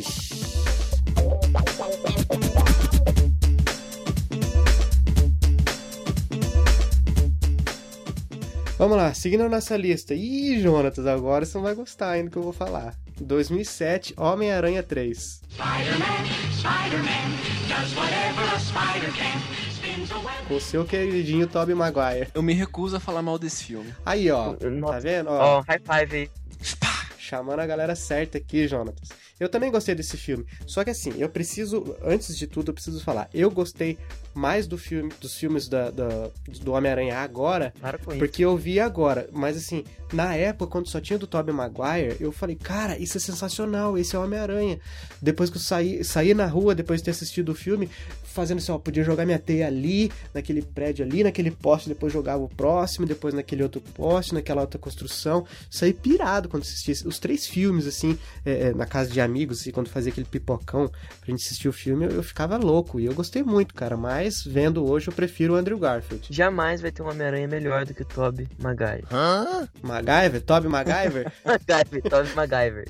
Vamos lá, seguindo a nossa lista. Ih, Jonatas, agora você não vai gostar ainda que eu vou falar. 2007, Homem-Aranha 3. Com o seu queridinho Tobey Maguire. Eu me recuso a falar mal desse filme. Aí, ó. Tá vendo? Ó, oh, high five aí. Chamando a galera certa aqui, Jonatas. Eu também gostei desse filme. Só que assim, eu preciso, antes de tudo, eu preciso falar. Eu gostei mais do filme, dos filmes da, da do Homem-Aranha agora, porque eu vi agora. Mas assim, na época, quando só tinha do Tobey Maguire, eu falei, cara, isso é sensacional, esse é o Homem-Aranha. Depois que eu saí, saí na rua, depois de ter assistido o filme, fazendo assim, ó, podia jogar minha teia ali, naquele prédio ali, naquele poste, depois jogava o próximo, depois naquele outro poste, naquela outra construção. Saí pirado quando assisti os três filmes, assim, é, é, na casa de amigos, assim, quando fazia aquele pipocão pra gente assistir o filme, eu, eu ficava louco. E eu gostei muito, cara, mas vendo hoje eu prefiro o Andrew Garfield. Jamais vai ter um Homem-Aranha melhor do que o Tobey Maguire. Hã? MacGyver? Tobey MacGyver? MacGyver, Tobey MacGyver.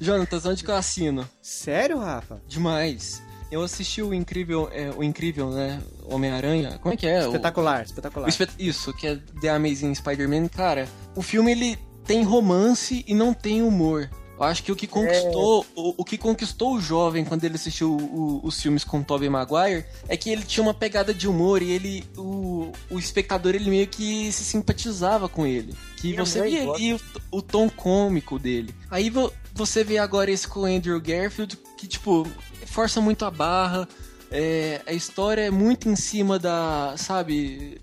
Jonatas, onde que eu assino? Sério, Rafa? Demais. Eu assisti o incrível, é, o incrível, né? Homem-Aranha. Como é que é? Espetacular, o... espetacular. Espet... Isso, que é The Amazing Spider-Man. Cara, o filme ele tem romance e não tem humor. Eu acho que o que conquistou, é... o, o, que conquistou o jovem quando ele assistiu o, o, os filmes com Tobey Maguire é que ele tinha uma pegada de humor e ele, o, o espectador, ele meio que se simpatizava com ele. Que você via ali o, o, tom cômico dele. Aí vo, você vê agora esse com o Andrew Garfield, que tipo, força muito a barra. É, a história é muito em cima da, sabe,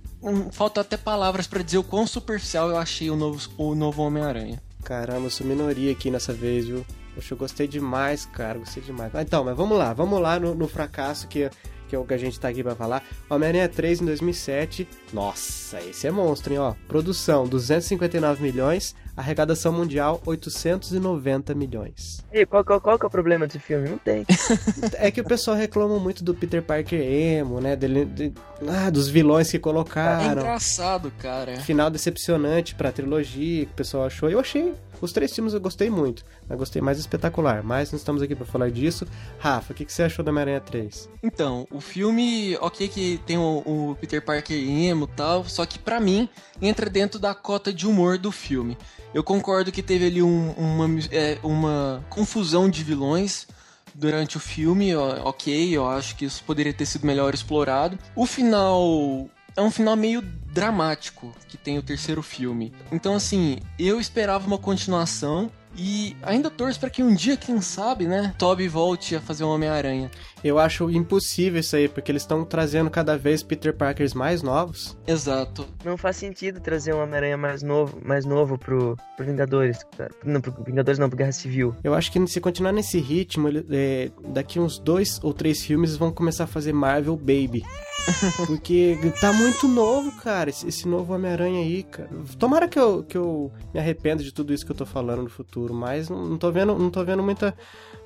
falta até palavras para dizer o quão superficial eu achei o novo, o novo Homem-Aranha. Caramba, eu sou minoria aqui nessa vez, viu? Poxa, eu gostei demais, cara, gostei demais. Então, mas vamos lá, vamos lá no, no fracasso que que é o que a gente tá aqui para falar. Homem-Aranha 3 em 2007. Nossa, esse é monstro, hein, ó. Produção 259 milhões, arrecadação mundial 890 milhões. E qual, qual, qual que é o problema desse filme? Não tem. é que o pessoal reclama muito do Peter Parker emo, né? Dele, de, ah, dos vilões que colocaram. É engraçado, cara. Final decepcionante pra trilogia que o pessoal achou. Eu achei os três filmes eu gostei muito, mas gostei mais espetacular. Mas não estamos aqui para falar disso. Rafa, o que, que você achou da Homem-Aranha 3? Então, o filme, ok que tem o, o Peter Parker emo e tal, só que para mim entra dentro da cota de humor do filme. Eu concordo que teve ali um, uma, é, uma confusão de vilões durante o filme, ok, eu acho que isso poderia ter sido melhor explorado. O final é um final meio dramático que tem o terceiro filme. Então, assim, eu esperava uma continuação e ainda torço para que um dia, quem sabe, né, Toby volte a fazer o Homem-Aranha. Eu acho impossível isso aí, porque eles estão trazendo cada vez Peter Parkers mais novos. Exato. Não faz sentido trazer um Homem-Aranha mais novo, mais novo pro, pro Vingadores. Não, pro Vingadores não, pro Guerra Civil. Eu acho que se continuar nesse ritmo, é, daqui uns dois ou três filmes vão começar a fazer Marvel Baby. Porque tá muito novo, cara, esse, esse novo Homem-Aranha aí, cara. Tomara que eu, que eu me arrependa de tudo isso que eu tô falando no futuro, mas não, não tô vendo, não tô vendo muita,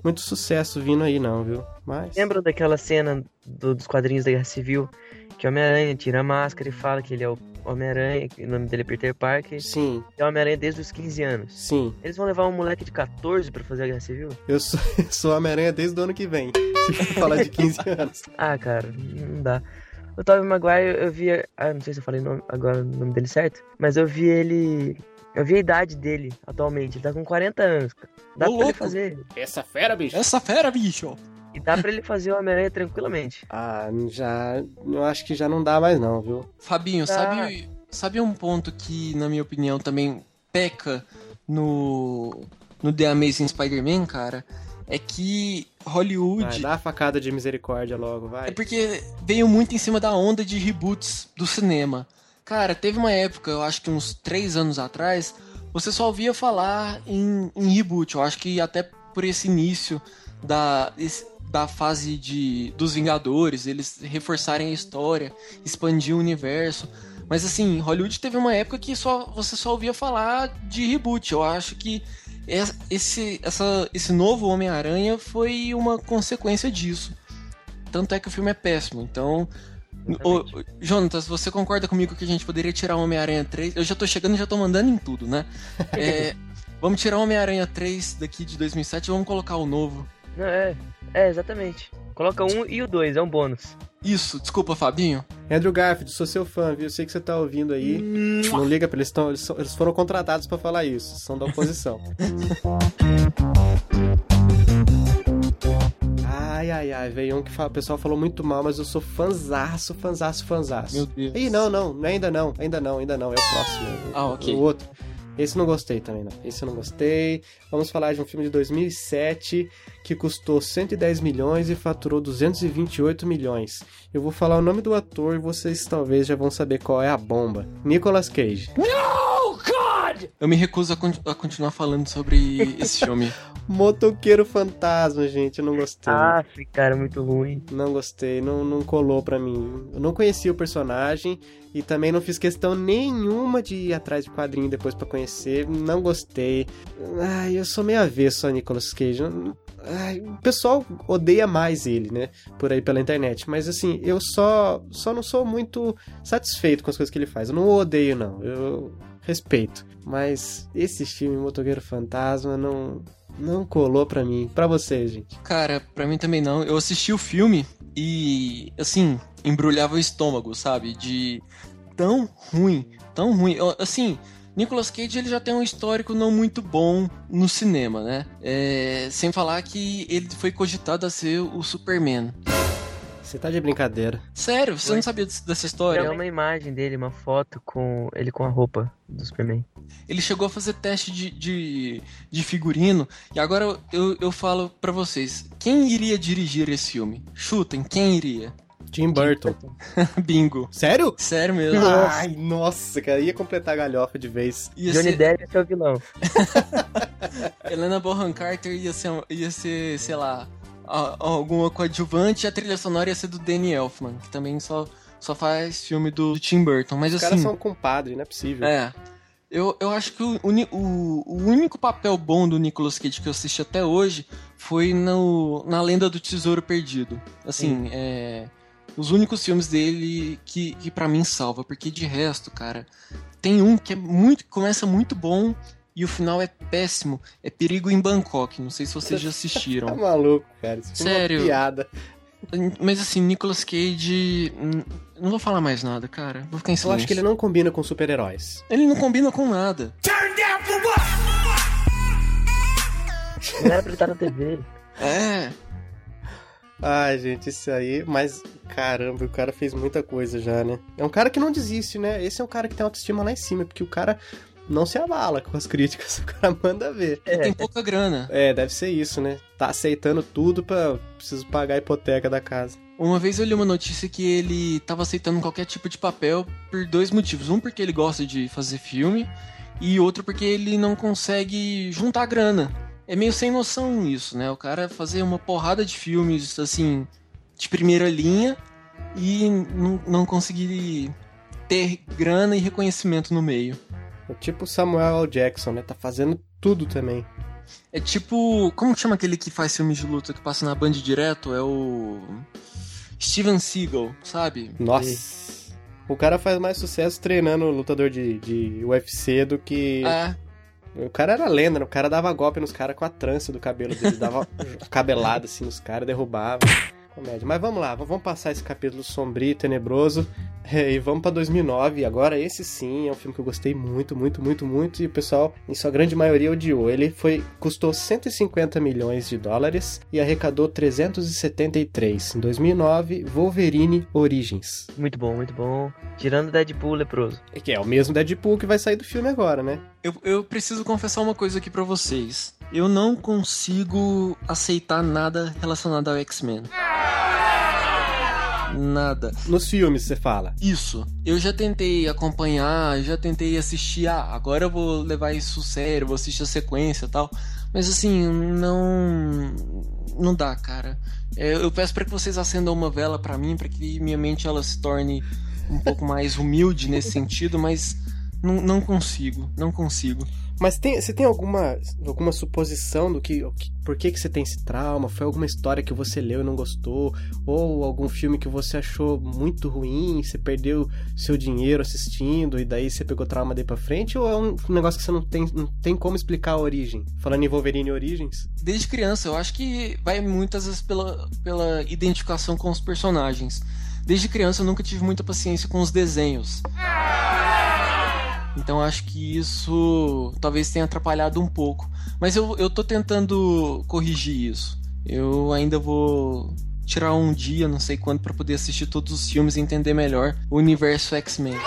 muito sucesso vindo aí não, viu? Mas... Lembra daquela cena do, dos quadrinhos da Guerra Civil? Que o Homem-Aranha tira a máscara e fala que ele é o Homem-Aranha, que o nome dele é Peter Parker. Sim. é o Homem-Aranha desde os 15 anos. Sim. Eles vão levar um moleque de 14 pra fazer a Guerra Civil? Eu sou, sou Homem-Aranha desde o ano que vem. Se for falar de 15 anos. ah, cara, não dá. O Tobey Maguire, eu vi. Ah, não sei se eu falei nome, agora o nome dele certo. Mas eu vi ele. Eu vi a idade dele atualmente. Ele tá com 40 anos. Dá Ô, pra louco. ele fazer. Essa fera, bicho. Essa fera, bicho. E dá pra ele fazer o Homem-Aranha tranquilamente. Ah, já. Eu acho que já não dá mais, não, viu? Fabinho, sabe, sabe um ponto que, na minha opinião, também peca no. No The Amazing Spider-Man, cara? é que Hollywood. Vai, dá a facada de misericórdia logo, vai. É porque veio muito em cima da onda de reboots do cinema. Cara, teve uma época, eu acho que uns três anos atrás, você só ouvia falar em, em reboot. Eu acho que até por esse início da, da fase de, dos Vingadores, eles reforçarem a história, expandir o universo. Mas assim, Hollywood teve uma época que só você só ouvia falar de reboot. Eu acho que esse, essa, esse novo Homem-Aranha foi uma consequência disso. Tanto é que o filme é péssimo. Então, Ô, Jonatas, você concorda comigo que a gente poderia tirar o Homem-Aranha 3? Eu já tô chegando e já tô mandando em tudo, né? É, vamos tirar o Homem-Aranha 3 daqui de 2007 e vamos colocar o novo. É, é, exatamente. Coloca um e o dois, é um bônus. Isso, desculpa, Fabinho. Andrew Garfield, sou seu fã, viu? Sei que você tá ouvindo aí. Não liga pra eles, tão, eles, eles foram contratados para falar isso, são da oposição. Ai, ai, ai, veio um que fala, o pessoal falou muito mal, mas eu sou fanzaço, fanzaço, fanzaço. Meu Deus. Ih, não, não, ainda não, ainda não, ainda não, é o próximo. Ah, ok. O outro. Esse não gostei também, não. Esse eu não gostei. Vamos falar de um filme de 2007 que custou 110 milhões e faturou 228 milhões. Eu vou falar o nome do ator e vocês talvez já vão saber qual é a bomba. Nicolas Cage. No, God! Eu me recuso a, con a continuar falando sobre esse filme. Motoqueiro Fantasma, gente, eu não gostei. Ah, cara, muito ruim. Não gostei, não, não colou pra mim. Eu não conhecia o personagem e também não fiz questão nenhuma de ir atrás de quadrinho depois para conhecer. Não gostei. Ai, eu sou meio avesso a Nicolas Cage. Ai, o pessoal odeia mais ele, né? Por aí pela internet. Mas assim, eu só, só não sou muito satisfeito com as coisas que ele faz. Eu não odeio, não. Eu respeito. Mas esse filme, Motoqueiro Fantasma, não não colou pra mim. Pra você, gente. Cara, pra mim também não. Eu assisti o filme e, assim, embrulhava o estômago, sabe? De tão ruim, tão ruim. Assim, Nicolas Cage ele já tem um histórico não muito bom no cinema, né? É, sem falar que ele foi cogitado a ser o Superman. Você tá de brincadeira. Sério, você Oi? não sabia dessa história? É uma imagem dele, uma foto com ele com a roupa do Superman. Ele chegou a fazer teste de, de, de figurino. E agora eu, eu falo para vocês: quem iria dirigir esse filme? Chutem, quem iria? Tim Burton. Bingo. Sério? Sério mesmo. Ai, nossa, cara, ia completar a galhofa de vez. Ia Johnny ser- Depp é seu vilão. Helena Bonham Carter ia ser, ia ser sei lá, a- alguma coadjuvante e a trilha sonora ia ser do Danny Elfman, que também só, só faz filme do, do Tim Burton. Mas Os assim. caras são compadre, não é possível. É. Eu, eu acho que o, o, o único papel bom do Nicolas Cage que eu assisti até hoje foi no, na Lenda do Tesouro Perdido. Assim, é. Os únicos filmes dele que, que para mim salva, porque de resto, cara, tem um que é muito. começa muito bom e o final é péssimo. É Perigo em Bangkok. Não sei se vocês já Tá assistiram. maluco, cara. Isso foi Sério? uma piada. Mas assim, Nicolas Cage. hum, Não vou falar mais nada, cara. Vou ficar em Eu silêncio. acho que ele não combina com super-heróis. Ele não combina com nada. Não era pra ele estar na TV. É. Ai, gente, isso aí. Mas, caramba, o cara fez muita coisa já, né? É um cara que não desiste, né? Esse é um cara que tem autoestima lá em cima, porque o cara não se abala com as críticas. O cara manda ver. Ele tem pouca grana. É, deve ser isso, né? Tá aceitando tudo pra. Preciso pagar a hipoteca da casa. Uma vez eu li uma notícia que ele tava aceitando qualquer tipo de papel por dois motivos. Um, porque ele gosta de fazer filme, e outro, porque ele não consegue juntar grana. É meio sem noção isso, né? O cara fazer uma porrada de filmes, assim, de primeira linha e não, não conseguir ter grana e reconhecimento no meio. É tipo o Samuel L. Jackson, né? Tá fazendo tudo também. É tipo. Como chama aquele que faz filmes de luta que passa na Band direto? É o. Steven Seagal, sabe? Nossa. O cara faz mais sucesso treinando lutador de, de UFC do que. É. O cara era lenda, né? O cara dava golpe nos caras com a trança do cabelo dele, dava cabelada assim nos caras, derrubava. Comédia. Mas vamos lá, vamos passar esse capítulo sombrio, tenebroso. é, E vamos pra 2009. E agora, esse sim é um filme que eu gostei muito, muito, muito, muito. E o pessoal, em sua grande maioria, odiou. Ele foi custou 150 milhões de dólares e arrecadou 373. Em 2009, Wolverine Origins. Muito bom, muito bom. Tirando Deadpool leproso. Que é o mesmo Deadpool que vai sair do filme agora, né? Eu, eu preciso confessar uma coisa aqui pra vocês. Eu não consigo aceitar nada relacionado ao X-Men. Nada. Nos filmes, você fala. Isso. Eu já tentei acompanhar, já tentei assistir. Ah, agora eu vou levar isso sério, vou assistir a sequência e tal. Mas assim, não. Não dá, cara. É, Eu peço pra que vocês acendam uma vela pra mim, pra que minha mente ela se torne um pouco mais humilde nesse sentido, mas não, não consigo, não consigo. Mas tem, você tem alguma, alguma suposição do que, que. Por que, que você tem esse trauma? Foi alguma história que você leu e não gostou? Ou algum filme que você achou muito ruim? Você perdeu seu dinheiro assistindo e daí você pegou trauma daí pra frente? Ou é um negócio que você não tem, não tem como explicar a origem? Falando em Wolverine Origins? Desde criança, eu acho que vai muitas vezes pela, pela identificação com os personagens. Desde criança eu nunca tive muita paciência com os desenhos. Então acho que isso talvez tenha atrapalhado um pouco. Mas eu, eu tô tentando corrigir isso. Eu ainda vou tirar um dia, não sei quando, pra poder assistir todos os filmes e entender melhor o universo X-Men.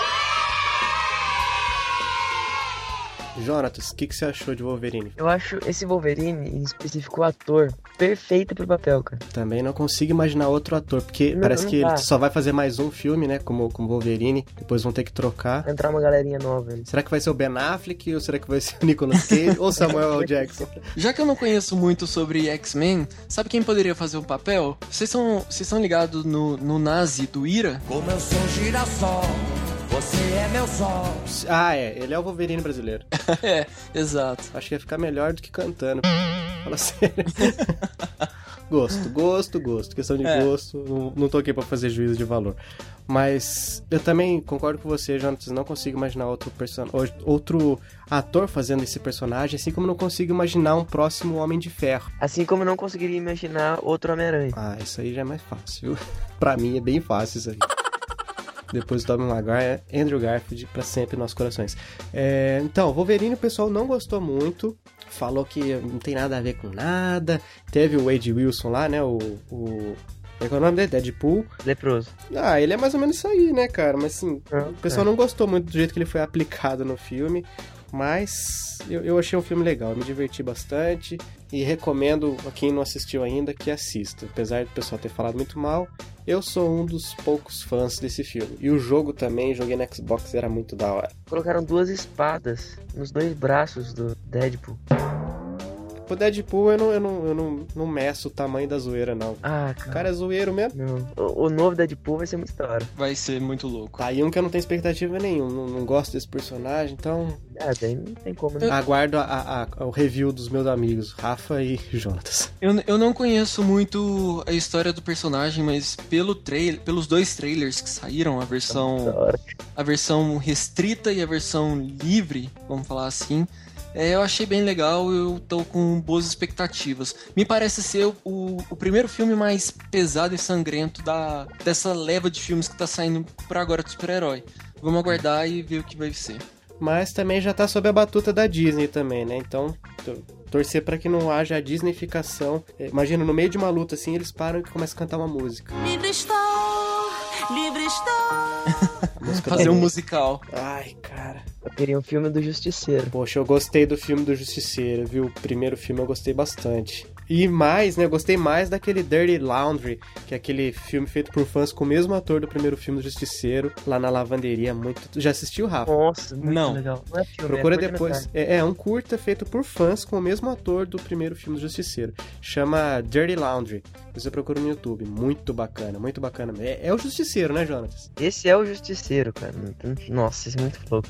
Jonatas, o que, que você achou de Wolverine? Eu acho esse Wolverine, em específico o ator, perfeito pro papel, cara. Também não consigo imaginar outro ator, porque Não, parece não que dá. ele só vai fazer mais um filme, né? Como, como Wolverine. Depois vão ter que trocar. Vai entrar uma galerinha nova ali. Será que vai ser o Ben Affleck ou será que vai ser o Nicolas Cage ou Samuel L. Jackson? Já que eu não conheço muito sobre X-Men, sabe quem poderia fazer o papel? Vocês são, vocês são ligados no, no Nazi do Ira? Como eu sou girassol, você é meu sol. Ah, é. Ele é o Wolverine brasileiro. é, exato. Acho que ia ficar melhor do que cantando. Fala sério. gosto, gosto, gosto. Questão de É. gosto. Não, não tô aqui pra fazer juízo de valor. Mas eu também concordo com você, Jonathan. Não consigo imaginar outro, person... outro ator fazendo esse personagem, assim como não consigo imaginar um próximo Homem de Ferro. Assim como eu não conseguiria imaginar outro Homem-Aranha. Ah, isso aí já é mais fácil. pra mim é bem fácil isso aí. Depois do Tobey Maguire, Andrew Garfield pra sempre em nossos corações. É, então, Wolverine o pessoal não gostou muito. Falou que não tem nada a ver com nada. Teve o Wade Wilson lá, né? O. o como é que é o nome dele? Deadpool. Leproso. Ah, ele é mais ou menos isso aí, né, cara? Mas assim, Ah, o pessoal não gostou muito do jeito que ele foi aplicado no filme. Mas eu, eu achei um filme legal, eu me diverti bastante. E recomendo a quem não assistiu ainda que assista. Apesar do pessoal ter falado muito mal, Eu sou um dos poucos fãs desse filme. E o jogo também, joguei no Xbox, era muito da hora. Colocaram duas espadas nos dois braços do Deadpool. O Deadpool eu não, eu não, eu não, não meço o tamanho da zoeira, não. Ah, O cara. cara é zoeiro mesmo. O, o novo Deadpool vai ser muito hora. Vai ser muito louco. Tá aí um que eu não tenho expectativa nenhuma, não, não gosto desse personagem, então Ah, não tem como, né? aguardo a- a- a- o review dos meus amigos, Rafa e Jonatas. Eu, eu não conheço muito a história do personagem, mas pelo trailer, pelos dois trailers que saíram, a versão, a versão restrita e a versão livre, vamos falar assim, é, eu achei bem legal, eu tô com boas expectativas. Me parece ser o, o primeiro filme mais pesado e sangrento da, dessa leva de filmes que tá saindo por agora de super-herói. Vamos aguardar e ver o que vai ser. Mas também já tá sob a batuta da Disney também, né? Então, to- torcer pra que não haja a Disneyficação. É, Imagina, no meio de uma luta assim, eles param e começam a cantar uma música. Livre estou, livre estou. Fazer da- um musical. Ai, cara. Eu queria um filme do Justiceiro. Poxa, eu gostei do filme do Justiceiro, viu? O primeiro filme eu gostei bastante. E mais, né? Eu gostei mais daquele Dirty Laundry, que é aquele filme feito por fãs com o mesmo ator do primeiro filme do Justiceiro, lá na lavanderia. Muito. Já assistiu, Rafa? Nossa, muito Não. legal. Não é filme, Procura é depois. É, é um curta feito por fãs com o mesmo ator do primeiro filme do Justiceiro. Chama Dirty Laundry. Você procura no YouTube. Muito bacana, muito bacana. É, é o Justiceiro, né, Jonatas? Esse é o Justiceiro, cara. Nossa, esse é muito louco.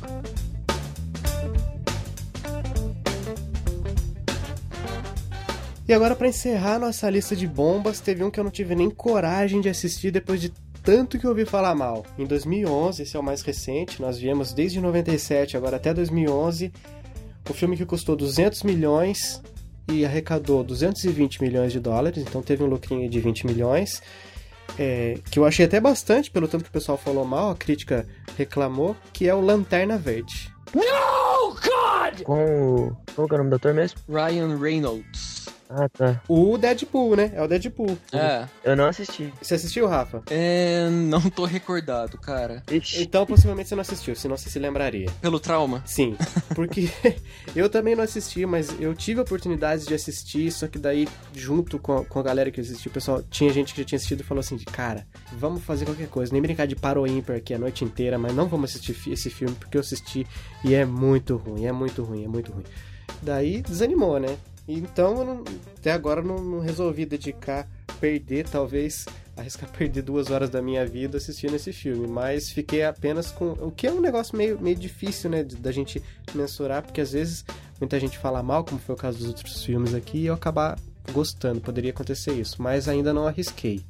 E agora, pra encerrar nossa lista de bombas, teve um que eu não tive nem coragem de assistir depois de tanto que eu ouvi falar mal. Em 2011, esse é o mais recente, nós viemos desde 97 agora até 2011, o filme que custou 200 milhões e arrecadou 220 milhões de dólares, então teve um lucrinho de 20 milhões, é, que eu achei até bastante, pelo tanto que o pessoal falou mal, a crítica reclamou, que é o Lanterna Verde. Com o. Que é o nome do ator mesmo? Ryan Reynolds. Ah, tá. O Deadpool, né? É o Deadpool. É, Eu não assisti. Você assistiu, Rafa? é, não tô recordado, cara. Ixi. Então, possivelmente você não assistiu, senão você se lembraria. Pelo trauma? Sim, porque eu também não assisti, mas eu tive a oportunidade de assistir, só que daí, junto com a, com a galera que assistiu, o pessoal, tinha gente que já tinha assistido e falou assim, de cara, vamos fazer qualquer coisa, nem brincar de paro ímpar aqui a noite inteira, mas não vamos assistir esse filme, porque eu assisti e é muito ruim, é muito ruim, é muito ruim. Daí desanimou, né? Então, não- até agora não, não resolvi dedicar, perder, talvez, arriscar perder duas horas da minha vida assistindo esse filme, mas fiquei apenas com. O que é um negócio meio, meio difícil, né, da gente mensurar, porque às vezes muita gente fala mal, como foi o caso dos outros filmes aqui, e eu acabar gostando, poderia acontecer isso, mas ainda não arrisquei.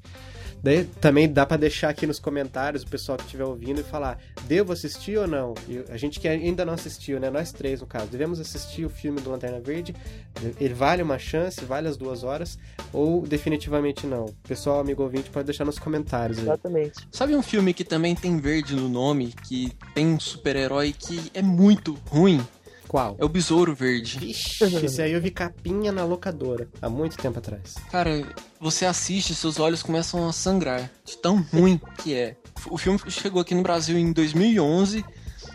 Daí também dá pra deixar aqui nos comentários o pessoal que estiver ouvindo e falar: devo assistir ou não? E a gente que ainda não assistiu, né? Nós três, no caso, devemos assistir o filme do Lanterna Verde? Ele vale uma chance, vale as duas horas? Ou definitivamente não? Pessoal, amigo ouvinte, pode deixar nos comentários aí. Exatamente. Sabe um filme que também tem verde no nome, que tem um super-herói que é muito ruim? Qual? É o Besouro Verde. Vixe, esse aí eu vi capinha na locadora, há muito tempo atrás. Cara, você assiste e seus olhos começam a sangrar. De tão ruim que é. O filme chegou aqui no Brasil em 2011.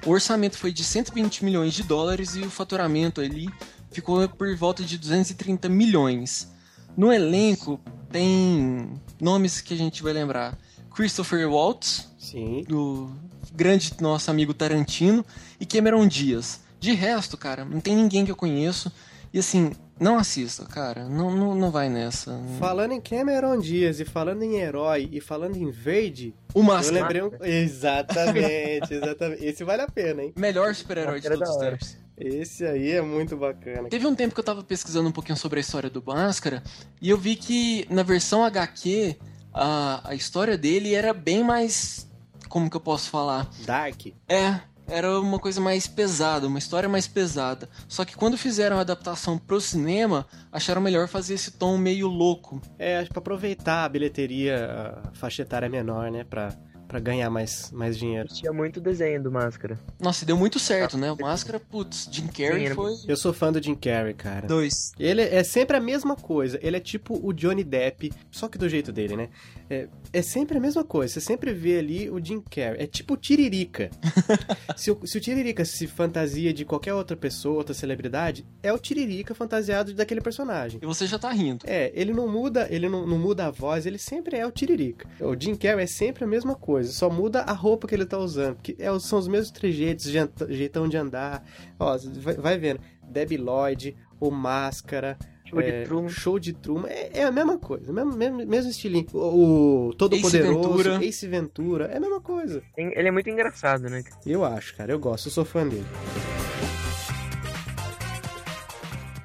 O orçamento foi de 120 milhões de dólares e o faturamento ali ficou por volta de 230 milhões. No elenco tem nomes que a gente vai lembrar. Christopher Waltz, Sim. do grande nosso amigo Tarantino, e Cameron Diaz. De resto, cara, não tem ninguém que eu conheço. E assim, não assista, cara. Não, não, não vai nessa. Falando em Cameron Diaz e falando em herói e falando em verde, O eu Máscara. lembrei um... Exatamente, exatamente. Esse vale a pena, hein? Melhor super-herói de Máscara todos os tempos. Esse aí é muito bacana. Teve um tempo que eu tava pesquisando um pouquinho sobre a história do Máscara e eu vi que na versão HQ a, a história dele era bem mais. Como que eu posso falar? Dark. É, era uma coisa mais pesada, uma história mais pesada. Só que quando fizeram a adaptação pro cinema, acharam melhor fazer esse tom meio louco. É, pra aproveitar a bilheteria, a faixa etária menor, né? Pra, pra ganhar mais, mais dinheiro. Tinha muito desenho do Máscara. Nossa, e deu muito certo, né? O Máscara, putz, Jim Carrey Sim, foi... Eu sou fã do Jim Carrey, cara. Dois. Ele é sempre a mesma coisa. Ele é tipo o Johnny Depp, só que do jeito dele, né? É, é sempre a mesma coisa. Você sempre vê ali o Jim Carrey. É tipo o Tiririca. se, o, se o Tiririca se fantasia de qualquer outra pessoa, outra celebridade, é o Tiririca fantasiado daquele personagem. E você já tá rindo. É, ele não muda, ele não, não muda a voz, ele sempre é o Tiririca. O Jim Carrey é sempre a mesma coisa, só muda a roupa que ele tá usando, porque é, são os mesmos trejeitos, jeitão de andar. Ó, vai, vai vendo. Debbie Lloyd, o Máscara, Show é, de Truman. Show de Truman. É, é a mesma coisa, mesmo, mesmo, mesmo estilinho. O, o Todo Ace Poderoso, Ventura. Ace Ventura, é a mesma coisa. Ele é muito engraçado, né? Eu acho, cara, eu gosto, eu sou fã dele.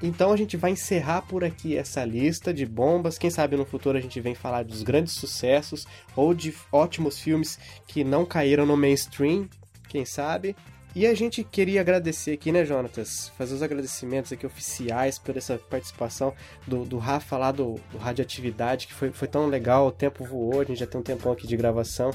Então a gente vai encerrar por aqui essa lista de bombas. Quem sabe no futuro a gente vem falar dos grandes sucessos ou de ótimos filmes que não caíram no mainstream, quem sabe. E a gente queria agradecer aqui, né, Jonatas? Fazer os agradecimentos aqui oficiais por essa participação do, do Rafa lá do, do Radioatividade, que foi, foi tão legal, o tempo voou, a gente já tem um tempão aqui de gravação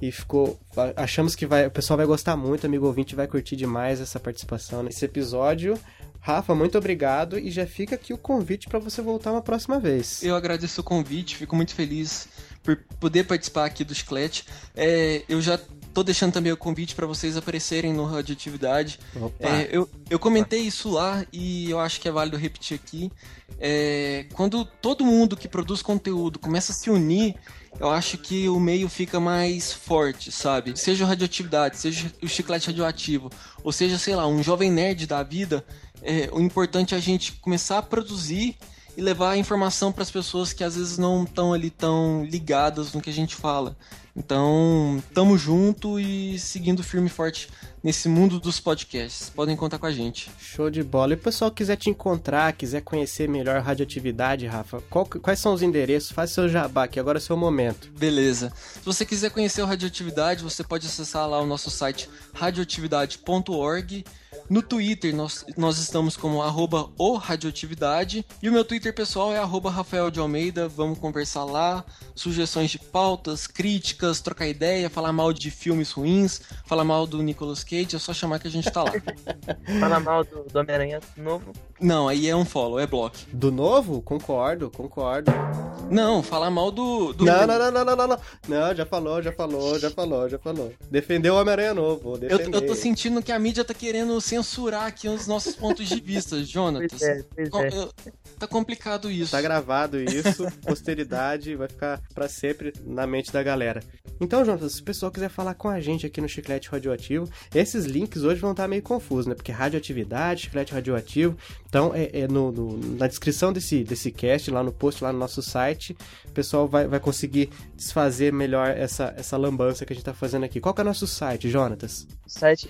e ficou. Achamos que vai, o pessoal vai gostar muito, amigo ouvinte vai curtir demais essa participação nesse episódio. Rafa, muito obrigado e já fica aqui o convite para você voltar uma próxima vez. Eu agradeço o convite, fico muito feliz por poder participar aqui do Chiclete. É, eu já tô deixando também o convite para vocês aparecerem no Radioatividade. Opa. É, eu, eu comentei isso lá e eu acho que é válido repetir aqui. É, quando todo mundo que produz conteúdo começa a se unir, eu acho que o meio fica mais forte, sabe? Seja o radioatividade, seja o chiclete radioativo, ou seja, sei lá, um jovem nerd da vida, é, o importante é a gente começar a produzir e levar a informação para as pessoas que às vezes não estão ali tão ligadas no que a gente fala. Então, tamo junto e seguindo firme e forte nesse mundo dos podcasts. Podem contar com a gente. Show de bola. E o pessoal quiser te encontrar, quiser conhecer melhor a radioatividade, Rafa, qual- quais são os endereços? Faz seu jabá, que agora é o seu momento. Beleza. Se você quiser conhecer o Radioatividade, você pode acessar lá o nosso site radioatividade.org. No Twitter, nós, nós estamos como arroba o Radioatividade. E o meu Twitter pessoal é arroba Rafael de Almeida. Vamos conversar lá. Sugestões de pautas, críticas, trocar ideia, falar mal de filmes ruins, falar mal do Nicolas Cage. É só chamar que a gente tá lá. Fala mal do, do Homem-Aranha novo. Não, aí é um follow, é bloco. Do novo? Concordo, concordo. Não, falar mal do. do Não, não, não, não, não, não, não. Não, já falou, já falou, já falou, já falou. Defendeu o Homem-Aranha novo, Eu, eu tô sentindo que a mídia tá querendo censurar aqui os nossos pontos de vista, Jonatas. Pois é, pois Com- é. eu- Tá complicado isso. Tá gravado isso, posteridade vai ficar pra sempre na mente da galera. Então, Jonas, se o pessoal quiser falar com a gente aqui no Chiclete Radioativo, esses links hoje vão estar meio confusos, né? Porque radioatividade, chiclete radioativo. Então, é, é no, no- na descrição desse, desse cast, lá no post, lá no nosso site, o pessoal vai, vai conseguir desfazer melhor essa, essa lambança que a gente tá fazendo aqui. Qual que é o nosso site, Jonatas? Site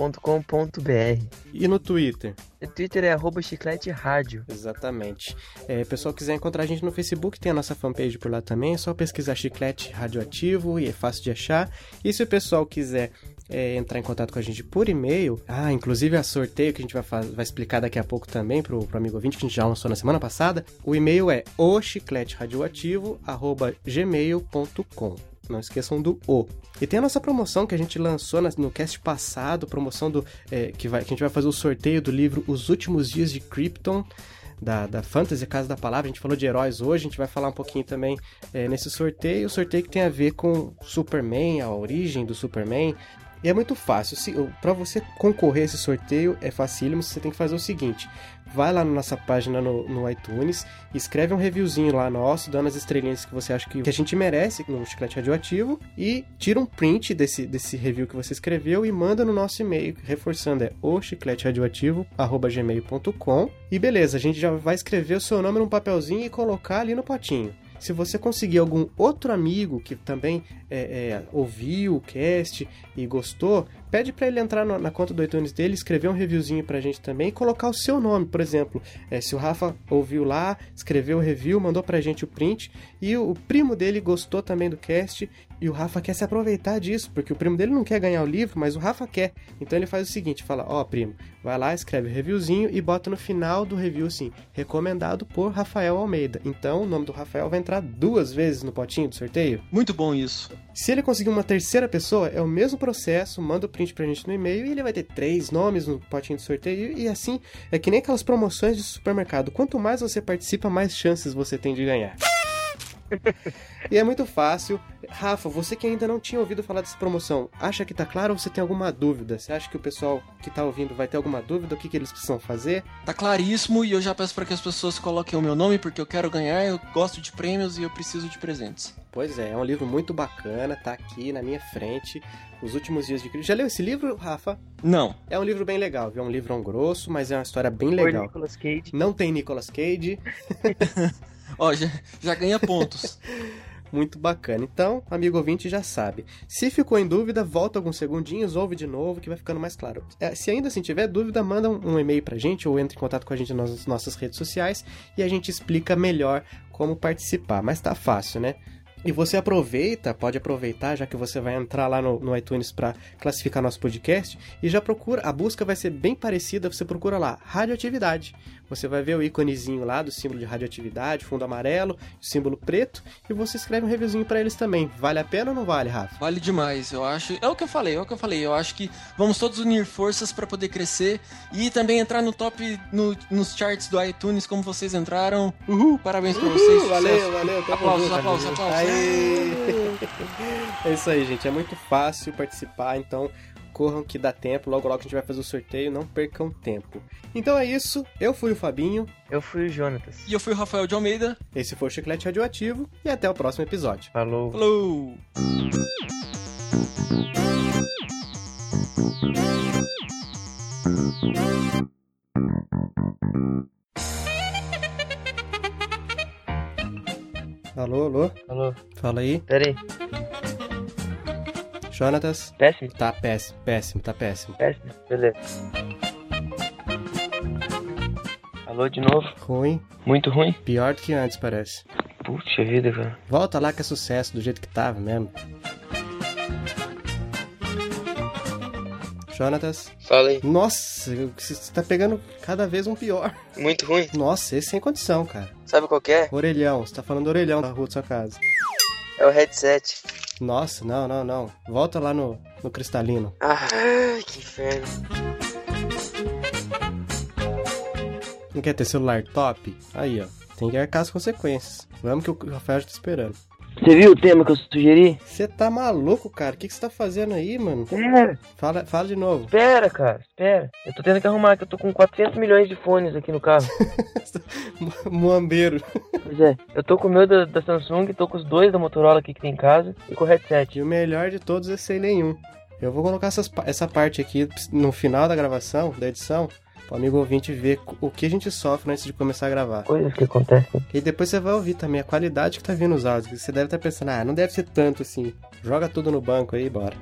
chicleteradioativo.com.br. E no Twitter? O Twitter é arroba chiclete rádio. Exatamente. É, pessoal quiser encontrar a gente no Facebook, tem a nossa fanpage por lá também, é só pesquisar chiclete radioativo e é fácil de achar. E se o pessoal quiser é, entrar em contato com a gente por e-mail, ah, inclusive a sorteio que a gente vai, vai explicar daqui a pouco também pro, pro amigo ouvinte, que a gente já lançou na semana passada, o e-mail é o chicleteradioativo.gmail.com. Não esqueçam do O. E tem a nossa promoção que a gente lançou no cast passado, promoção do é, que, vai, que a gente vai fazer o sorteio do livro Os Últimos Dias de Krypton, da, da Fantasy Casa da Palavra. A gente falou de heróis hoje, a gente vai falar um pouquinho também é, nesse sorteio. O sorteio que tem a ver com Superman, a origem do Superman. E é muito fácil. Para você concorrer a esse sorteio é facílimo. Você tem que fazer o seguinte: vai lá na nossa página no, no iTunes, escreve um reviewzinho lá nosso, dando as estrelinhas que você acha que, que a gente merece no Chiclete Radioativo e tira um print desse, desse review que você escreveu e manda no nosso e-mail, reforçando é o chicleteradioativo@gmail.com. E beleza, a gente já vai escrever o seu nome num papelzinho e colocar ali no potinho. Se você conseguir algum outro amigo que também é, é, ouviu o cast e gostou, pede para ele entrar no, na conta do iTunes dele, escrever um reviewzinho pra gente também e colocar o seu nome, por exemplo. É, se o Rafa ouviu lá, escreveu o review, mandou pra gente o print e o, o primo dele gostou também do cast e o Rafa quer se aproveitar disso, porque o primo dele não quer ganhar o livro, mas o Rafa quer. Então ele faz o seguinte, fala, ó, oh, primo, vai lá, escreve o reviewzinho e bota no final do review assim, recomendado por Rafael Almeida. Então o nome do Rafael vai entrar duas vezes no potinho do sorteio. Muito bom isso. Se ele conseguir uma terceira pessoa, é o mesmo processo, manda o print pra gente no e-mail e ele vai ter três nomes no potinho do sorteio e assim, é que nem aquelas promoções de supermercado. Quanto mais você participa, mais chances você tem de ganhar. E é muito fácil. Rafa, você que ainda não tinha ouvido falar dessa promoção, acha que tá claro ou você tem alguma dúvida? Você acha que o pessoal que tá ouvindo vai ter alguma dúvida? O que, que eles precisam fazer? Tá claríssimo e eu já peço para que as pessoas coloquem o meu nome porque eu quero ganhar, eu gosto de prêmios e eu preciso de presentes. Pois é, é um livro muito bacana, tá aqui na minha frente. Os Últimos Dias de Cristo. Já leu esse livro, Rafa? Não. É um livro bem legal, viu? É um livrão grosso, mas é uma história bem legal. Nicolas Cage. Não tem Nicolas Cage. Ó, já, já ganha pontos. Muito bacana. Então, amigo ouvinte já sabe. Se ficou em dúvida, volta alguns segundinhos, ouve de novo, que vai ficando mais claro. É, se ainda assim tiver dúvida, manda um, um e-mail pra gente ou entre em contato com a gente nas nossas redes sociais e a gente explica melhor como participar. Mas tá fácil, né? E você aproveita, pode aproveitar, já que você vai entrar lá no, no iTunes para classificar nosso podcast, e já procura, a busca vai ser bem parecida, você procura lá, radioatividade. Você vai ver o íconezinho lá do símbolo de radioatividade, fundo amarelo, símbolo preto, e você escreve um reviewzinho para eles também. Vale a pena ou não vale, Rafa? Vale demais, eu acho. É o que eu falei, é o que eu falei. Eu acho que vamos todos unir forças para poder crescer e também entrar no top no, nos charts do iTunes como vocês entraram. Uhul, parabéns para vocês. Valeu, sucesso. valeu. Aplausos, aplausos, aplausos. É isso aí, gente. É muito fácil participar, então corram que dá tempo, logo logo a gente vai fazer o sorteio, não percam tempo. Então é isso, eu fui o Fabinho. Eu fui o Jonatas. E eu fui o Rafael de Almeida. Esse foi o Chiclete Radioativo e até o próximo episódio. Falou. Falou. Alô, alô? Alô. Fala aí. Pera aí. Jonatas? Péssimo? Tá péssimo, péssimo, tá péssimo. Péssimo? Beleza. Alô de novo? Ruim, Muito ruim? pior do que antes, parece. Puxa vida, cara. Volta lá que é sucesso, do jeito que tava mesmo. Jonatas? Fala aí. Nossa, você tá pegando cada vez um pior. Muito ruim? Nossa, esse sem condição, cara. Sabe qual que é? Orelhão, você tá falando do orelhão na rua da sua casa. É o headset. Nossa, não, não, não. Volta lá no, no cristalino. Ai, que inferno. Não quer ter celular top? Aí, ó. Tem que arcar as consequências. Vamos que o Rafael já tá esperando. Você viu o tema que eu sugeri? Você tá maluco, cara? O que você tá fazendo aí, mano? Espera, Fala, fala de novo. espera, cara, espera. Eu tô tendo que arrumar, que eu tô com 400 milhões de fones aqui no carro. Muambeiro. Pois é, eu tô com o meu da, da Samsung, tô com os dois da Motorola aqui que tem em casa e com o headset. E o melhor de todos é sem nenhum. Eu vou colocar essas essa parte aqui no final da gravação, da edição, pro amigo ouvinte ver o que a gente sofre antes de começar a gravar. Coisas que acontecem. E depois você vai ouvir também a qualidade que tá vindo os áudios. Você deve estar pensando, ah, não deve ser tanto assim. Joga tudo no banco aí, bora.